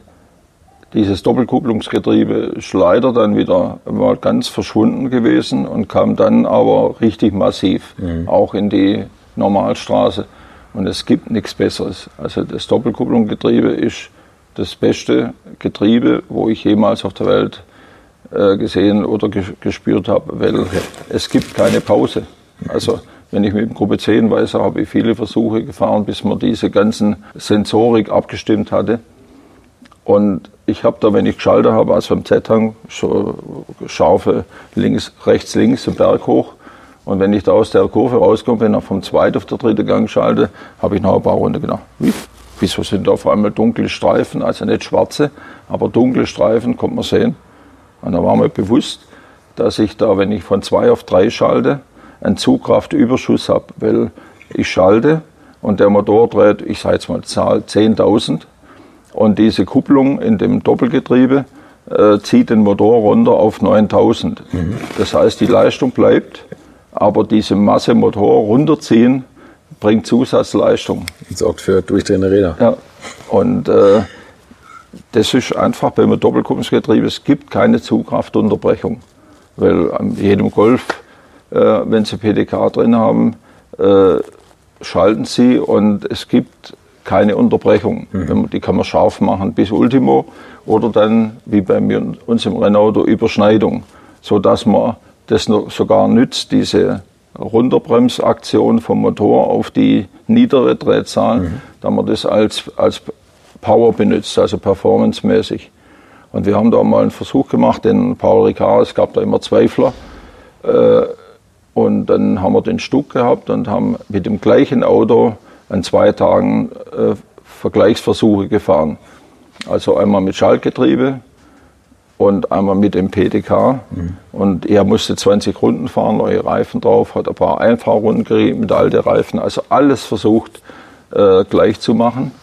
dieses Doppelkupplungsgetriebe ist leider dann wieder mal ganz verschwunden gewesen und kam dann aber richtig massiv, mhm. auch in die Normalstraße. Und es gibt nichts Besseres. Also das Doppelkupplungsgetriebe ist das beste Getriebe, wo ich jemals auf der Welt äh, gesehen oder gespürt habe, weil es gibt keine Pause. Also wenn ich mit dem Gruppe 10 weiß, habe ich viele Versuche gefahren, bis man diese ganzen Sensorik abgestimmt hatte. Und ich habe da, wenn ich geschaltet habe, also am Z-Hang, so scharfe links, rechts, links, den Berg hoch. Und wenn ich da aus der Kurve rauskomme, wenn ich vom zweiten auf der dritte Gang schalte, habe ich noch ein paar Runden gedacht, wie, wieso sind da auf einmal dunkle Streifen, also nicht schwarze, aber dunkle Streifen, kommt man sehen. Und da war mir bewusst, dass ich da, wenn ich von zwei auf drei schalte, einen Zugkraftüberschuss habe, weil ich schalte und der Motor dreht, ich sage jetzt mal Zahl 10.000 und diese Kupplung in dem Doppelgetriebe äh, zieht den Motor runter auf 9.000. Mhm. Das heißt, die Leistung bleibt, aber diese Masse Motor runterziehen bringt Zusatzleistung. Das sorgt für durchdrehende Räder. Ja, und äh, das ist einfach beim Doppelkupplungsgetriebe, es gibt keine Zugkraftunterbrechung, weil an jedem Golf äh, wenn Sie PDK drin haben, äh, schalten Sie und es gibt keine Unterbrechung. Mhm. Die kann man scharf machen bis Ultimo oder dann, wie bei mir, uns im Renault, Überschneidung, sodass man das sogar nützt, diese Runterbremsaktion vom Motor auf die niedere Drehzahl, mhm. da man das als, als Power benutzt, also performancemäßig. Und wir haben da mal einen Versuch gemacht, den Paul Ricard, es gab da immer Zweifler, äh, und dann haben wir den Stuck gehabt und haben mit dem gleichen Auto an zwei Tagen äh, Vergleichsversuche gefahren. Also einmal mit Schaltgetriebe und einmal mit dem PDK. Mhm. Und er musste 20 Runden fahren, neue Reifen drauf, hat ein paar Einfahrrunden gerieben mit alten Reifen. Also alles versucht äh, gleich zu machen.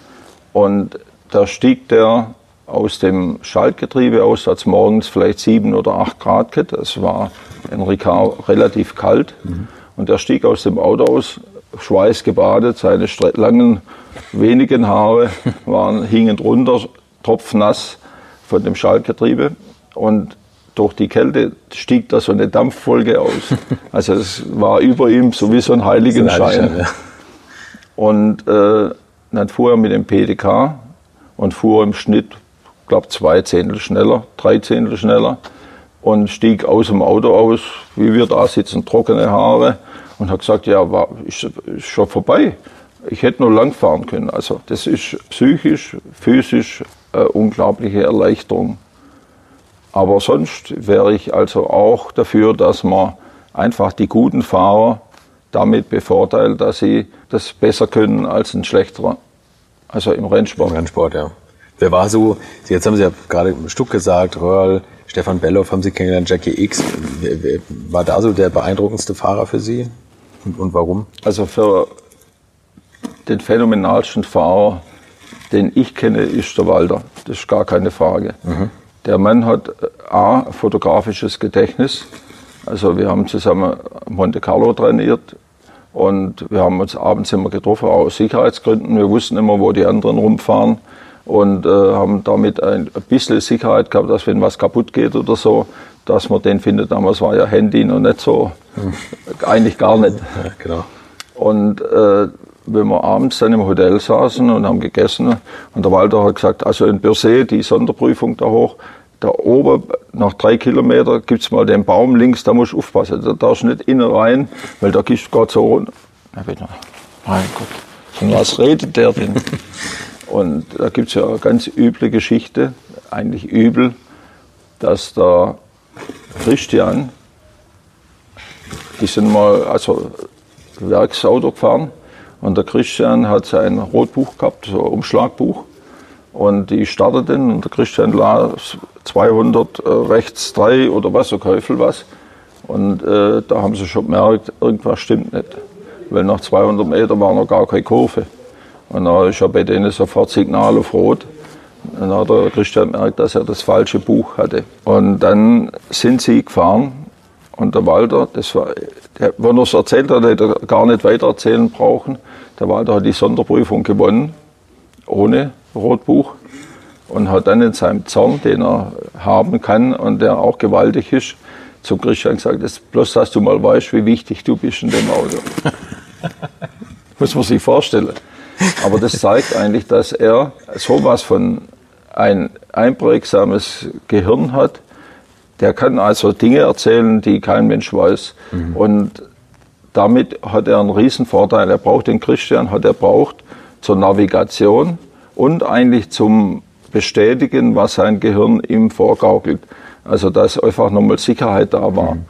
Und da stieg der aus dem Schaltgetriebe aus, als morgens vielleicht sieben oder acht Grad gehabt. Es war in Ricard relativ kalt. Mhm. Und er stieg aus dem Auto aus, schweißgebadet, seine langen, wenigen Haare waren, hingen drunter, tropfnass von dem Schaltgetriebe. Und durch die Kälte stieg da so eine Dampffolge aus. Also es war über ihm so wie so ein Heiligenschein. Ja. Und äh, dann fuhr er mit dem PDK und fuhr im Schnitt ich glaube, zwei Zehntel schneller, drei Zehntel schneller und stieg aus dem Auto aus, wie wir da sitzen, trockene Haare und hat gesagt, ja, war, ist, ist schon vorbei. Ich hätte nur lang fahren können. Also das ist psychisch, physisch eine unglaubliche Erleichterung. Aber sonst wäre ich also auch dafür, dass man einfach die guten Fahrer damit bevorteilt, dass sie das besser können als ein schlechterer. Also im Rennsport. Im Rennsport, ja. Wer war so, jetzt haben Sie ja gerade Stuck gesagt, Röhrl, Stefan Belloff haben Sie kennengelernt, Jackie X. War da so der beeindruckendste Fahrer für Sie? Und, und warum? Also für den phänomenalsten Fahrer, den ich kenne, ist der Walter. Das ist gar keine Frage. Mhm. Der Mann hat äh, A, fotografisches Gedächtnis. Also wir haben zusammen Monte Carlo trainiert und wir haben uns abends immer getroffen, auch aus Sicherheitsgründen. Wir wussten immer, wo die anderen rumfahren und äh, haben damit ein bisschen Sicherheit gehabt, dass wenn was kaputt geht oder so, dass man den findet. Damals war ja Handy noch nicht so, hm. eigentlich gar nicht. Ja, genau. Und äh, wenn wir abends dann im Hotel saßen und haben gegessen und der Walter hat gesagt, also in Birsee, die Sonderprüfung da hoch, da oben, nach drei Kilometern, gibt's mal den Baum links, da musst du aufpassen. Da darfst du nicht innen rein, weil da gehst du gerade so runter. Mein Gott, von was redet der denn? Und da gibt es ja eine ganz üble Geschichte, eigentlich übel, dass der Christian, die sind mal also Werksauto gefahren und der Christian hat sein Rotbuch gehabt, so ein Umschlagbuch. Und die starteten und der Christian las 200 äh, rechts 3 oder was, so Käufel was. Und äh, da haben sie schon gemerkt, irgendwas stimmt nicht. Weil nach 200 Metern war noch gar keine Kurve. Und dann ist ja bei denen sofort Signal auf Rot. Dann hat der Christian gemerkt, dass er das falsche Buch hatte. Und dann sind sie gefahren und der Walter, das war, der, wenn er es erzählt hat, hätte er gar nicht weiter erzählen brauchen. Der Walter hat die Sonderprüfung gewonnen, ohne Rotbuch. Und hat dann in seinem Zorn, den er haben kann und der auch gewaltig ist, zum Christian gesagt, das, bloß dass du mal weißt, wie wichtig du bist in dem Auto. muss man sich vorstellen. Aber das zeigt eigentlich, dass er sowas von ein einprägsames Gehirn hat. Der kann also Dinge erzählen, die kein Mensch weiß. Mhm. Und damit hat er einen riesen Vorteil. Er braucht den Christian, hat er braucht zur Navigation und eigentlich zum Bestätigen, was sein Gehirn ihm vorgaukelt. Also dass einfach nochmal Sicherheit da war. Mhm.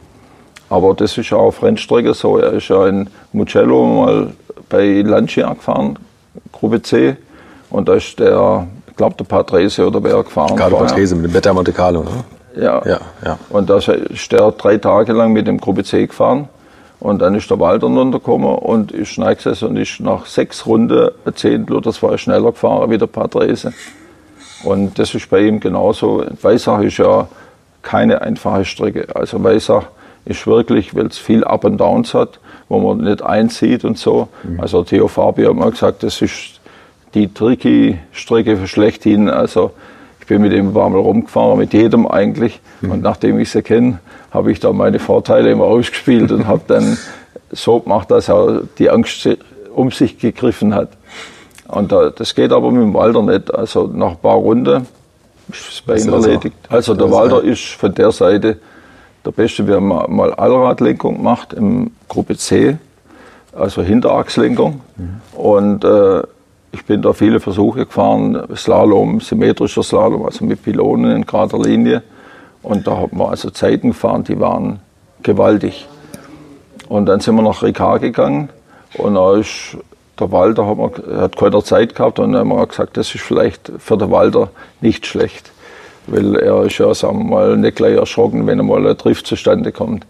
Aber das ist ja auch auf Rennstrecke so. Er ist ja in Mugello mal bei Lancia gefahren, Gruppe C. Und da ist der, ich glaube, der Patrese oder wer gefahren. Carlo Patrese mit dem Wetter Monte Carlo, ne? Ja. ja, ja. Und da ist der drei Tage lang mit dem Gruppe C gefahren. Und dann ist der Walter runtergekommen und ist reingesessen und ist nach sechs Runden ein Zehntel oder zwei schneller gefahren wie der Patrese. Und das ist bei ihm genauso. Weissach ist ja keine einfache Strecke. Also Weissach ist wirklich, weil es viel Up and Downs hat, wo man nicht einsieht und so. Mhm. Also Theo Fabi hat mal gesagt, das ist die tricky Strecke für schlechthin. Also ich bin mit ihm ein paar Mal rumgefahren, mit jedem eigentlich. Mhm. Und nachdem ich sie kenne, habe ich da meine Vorteile immer ausgespielt und habe dann so gemacht, dass er die Angst um sich gegriffen hat. Und das geht aber mit dem Walter nicht. Also nach ein paar Runden ist es bei ihm erledigt. Also der Walter ist von der Seite der Beste. Wir haben mal Allradlenkung gemacht im Gruppe C, also Hinterachslenkung. Mhm. Und äh, ich bin da viele Versuche gefahren, Slalom, symmetrischer Slalom, also mit Pylonen in gerader Linie. Und da haben wir also Zeiten gefahren, die waren gewaltig. Und dann sind wir nach Ricard gegangen und da ist der Walter hat, man, hat keine Zeit gehabt und dann haben wir gesagt, das ist vielleicht für den Walter nicht schlecht. Weil er ist ja, sagen wir mal, nicht gleich erschrocken, wenn einmal ein Triff zustande kommt.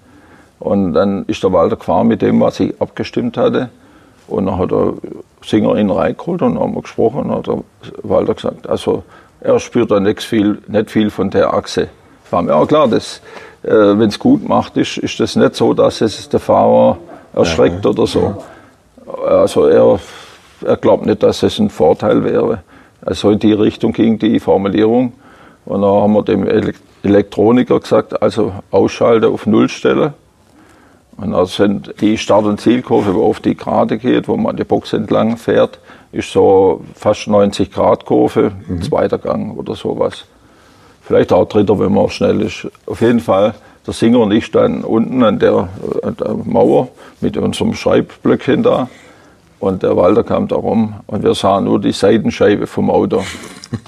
Und dann ist der Walter gefahren mit dem, was ich abgestimmt hatte. Und dann hat der Singer ihn reingeholt und dann haben wir gesprochen und hat der Walter gesagt, also er spürt da nicht viel, nicht viel von der Achse. Auch klar, äh, wenn es gut macht, ist, ist das nicht so, dass es der Fahrer erschreckt ja, oder so. Ja. Also er, er glaubt nicht, dass es ein Vorteil wäre. Also in die Richtung ging die Formulierung. Und dann haben wir dem Elektroniker gesagt, also Ausschalter auf Nullstelle. Und dann sind die Start- und Zielkurve, wo auf die Gerade geht, wo man die Box entlang fährt, ist so fast 90 Grad Kurve, mhm. zweiter Gang oder sowas. Vielleicht auch dritter, wenn man schnell ist. Auf jeden Fall, der Singer und ich standen unten an der, an der Mauer mit unserem Schreibblöckchen da. Und der Walter kam da rum und wir sahen nur die Seitenscheibe vom Auto.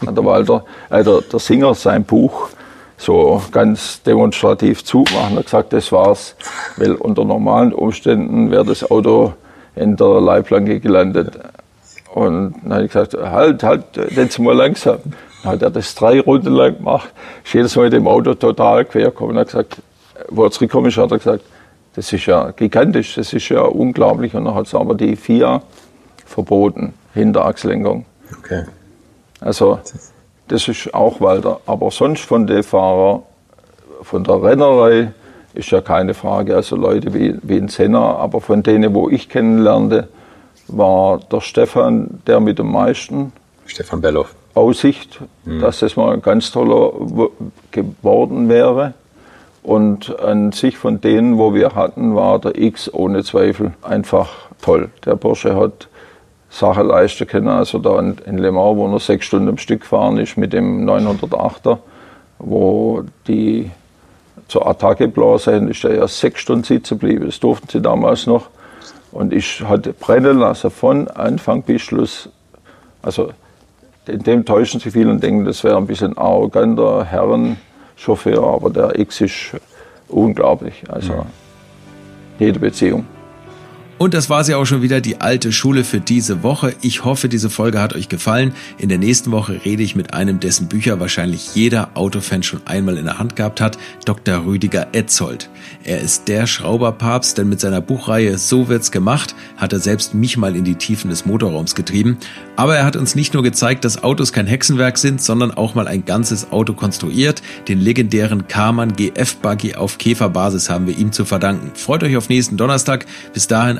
Und der Walter, äh, der, der Singer sein Buch so ganz demonstrativ zumachen. Er hat gesagt, das war's, weil unter normalen Umständen wäre das Auto in der Leitplanke gelandet. Und dann habe ich gesagt, halt, halt, jetzt mal langsam. Hat er das drei Runden lang gemacht, ist jedes Mal mit dem Auto total quer gekommen und hat gesagt, wo er zurückgekommen ist, hat er gesagt, das ist ja gigantisch, das ist ja unglaublich. Und dann hat es aber die FIA verboten, Hinterachslenkung. Okay. Also, das ist auch Walter. Aber sonst von den Fahrern, von der Rennerei, ist ja keine Frage. Also Leute wie, wie ein Senna, aber von denen, wo ich kennenlernte, war der Stefan der mit dem meisten. Stefan Belloff. Aussicht, mhm. dass das mal ein ganz toller geworden wäre. Und an sich von denen, wo wir hatten, war der X ohne Zweifel einfach toll. Der Bursche hat Sachen leisten können. Also da in Le Mans, wo er sechs Stunden am Stück gefahren ist mit dem 908er, wo die zur Attacke blasen, ist er ja sechs Stunden sitzen geblieben. Das durften sie damals noch. Und ich hatte brennen lassen von Anfang bis Schluss. Also dem täuschen sich viele und denken, das wäre ein bisschen arroganter Herren. Chauffeur, aber der X ist unglaublich. Also ja. jede Beziehung. Und das war sie auch schon wieder, die alte Schule für diese Woche. Ich hoffe, diese Folge hat euch gefallen. In der nächsten Woche rede ich mit einem, dessen Bücher wahrscheinlich jeder Autofan schon einmal in der Hand gehabt hat, Dr. Rüdiger Etzold. Er ist der Schrauberpapst, denn mit seiner Buchreihe So wird's gemacht hat er selbst mich mal in die Tiefen des Motorraums getrieben. Aber er hat uns nicht nur gezeigt, dass Autos kein Hexenwerk sind, sondern auch mal ein ganzes Auto konstruiert. Den legendären Karmann GF Buggy auf Käferbasis haben wir ihm zu verdanken. Freut euch auf nächsten Donnerstag. Bis dahin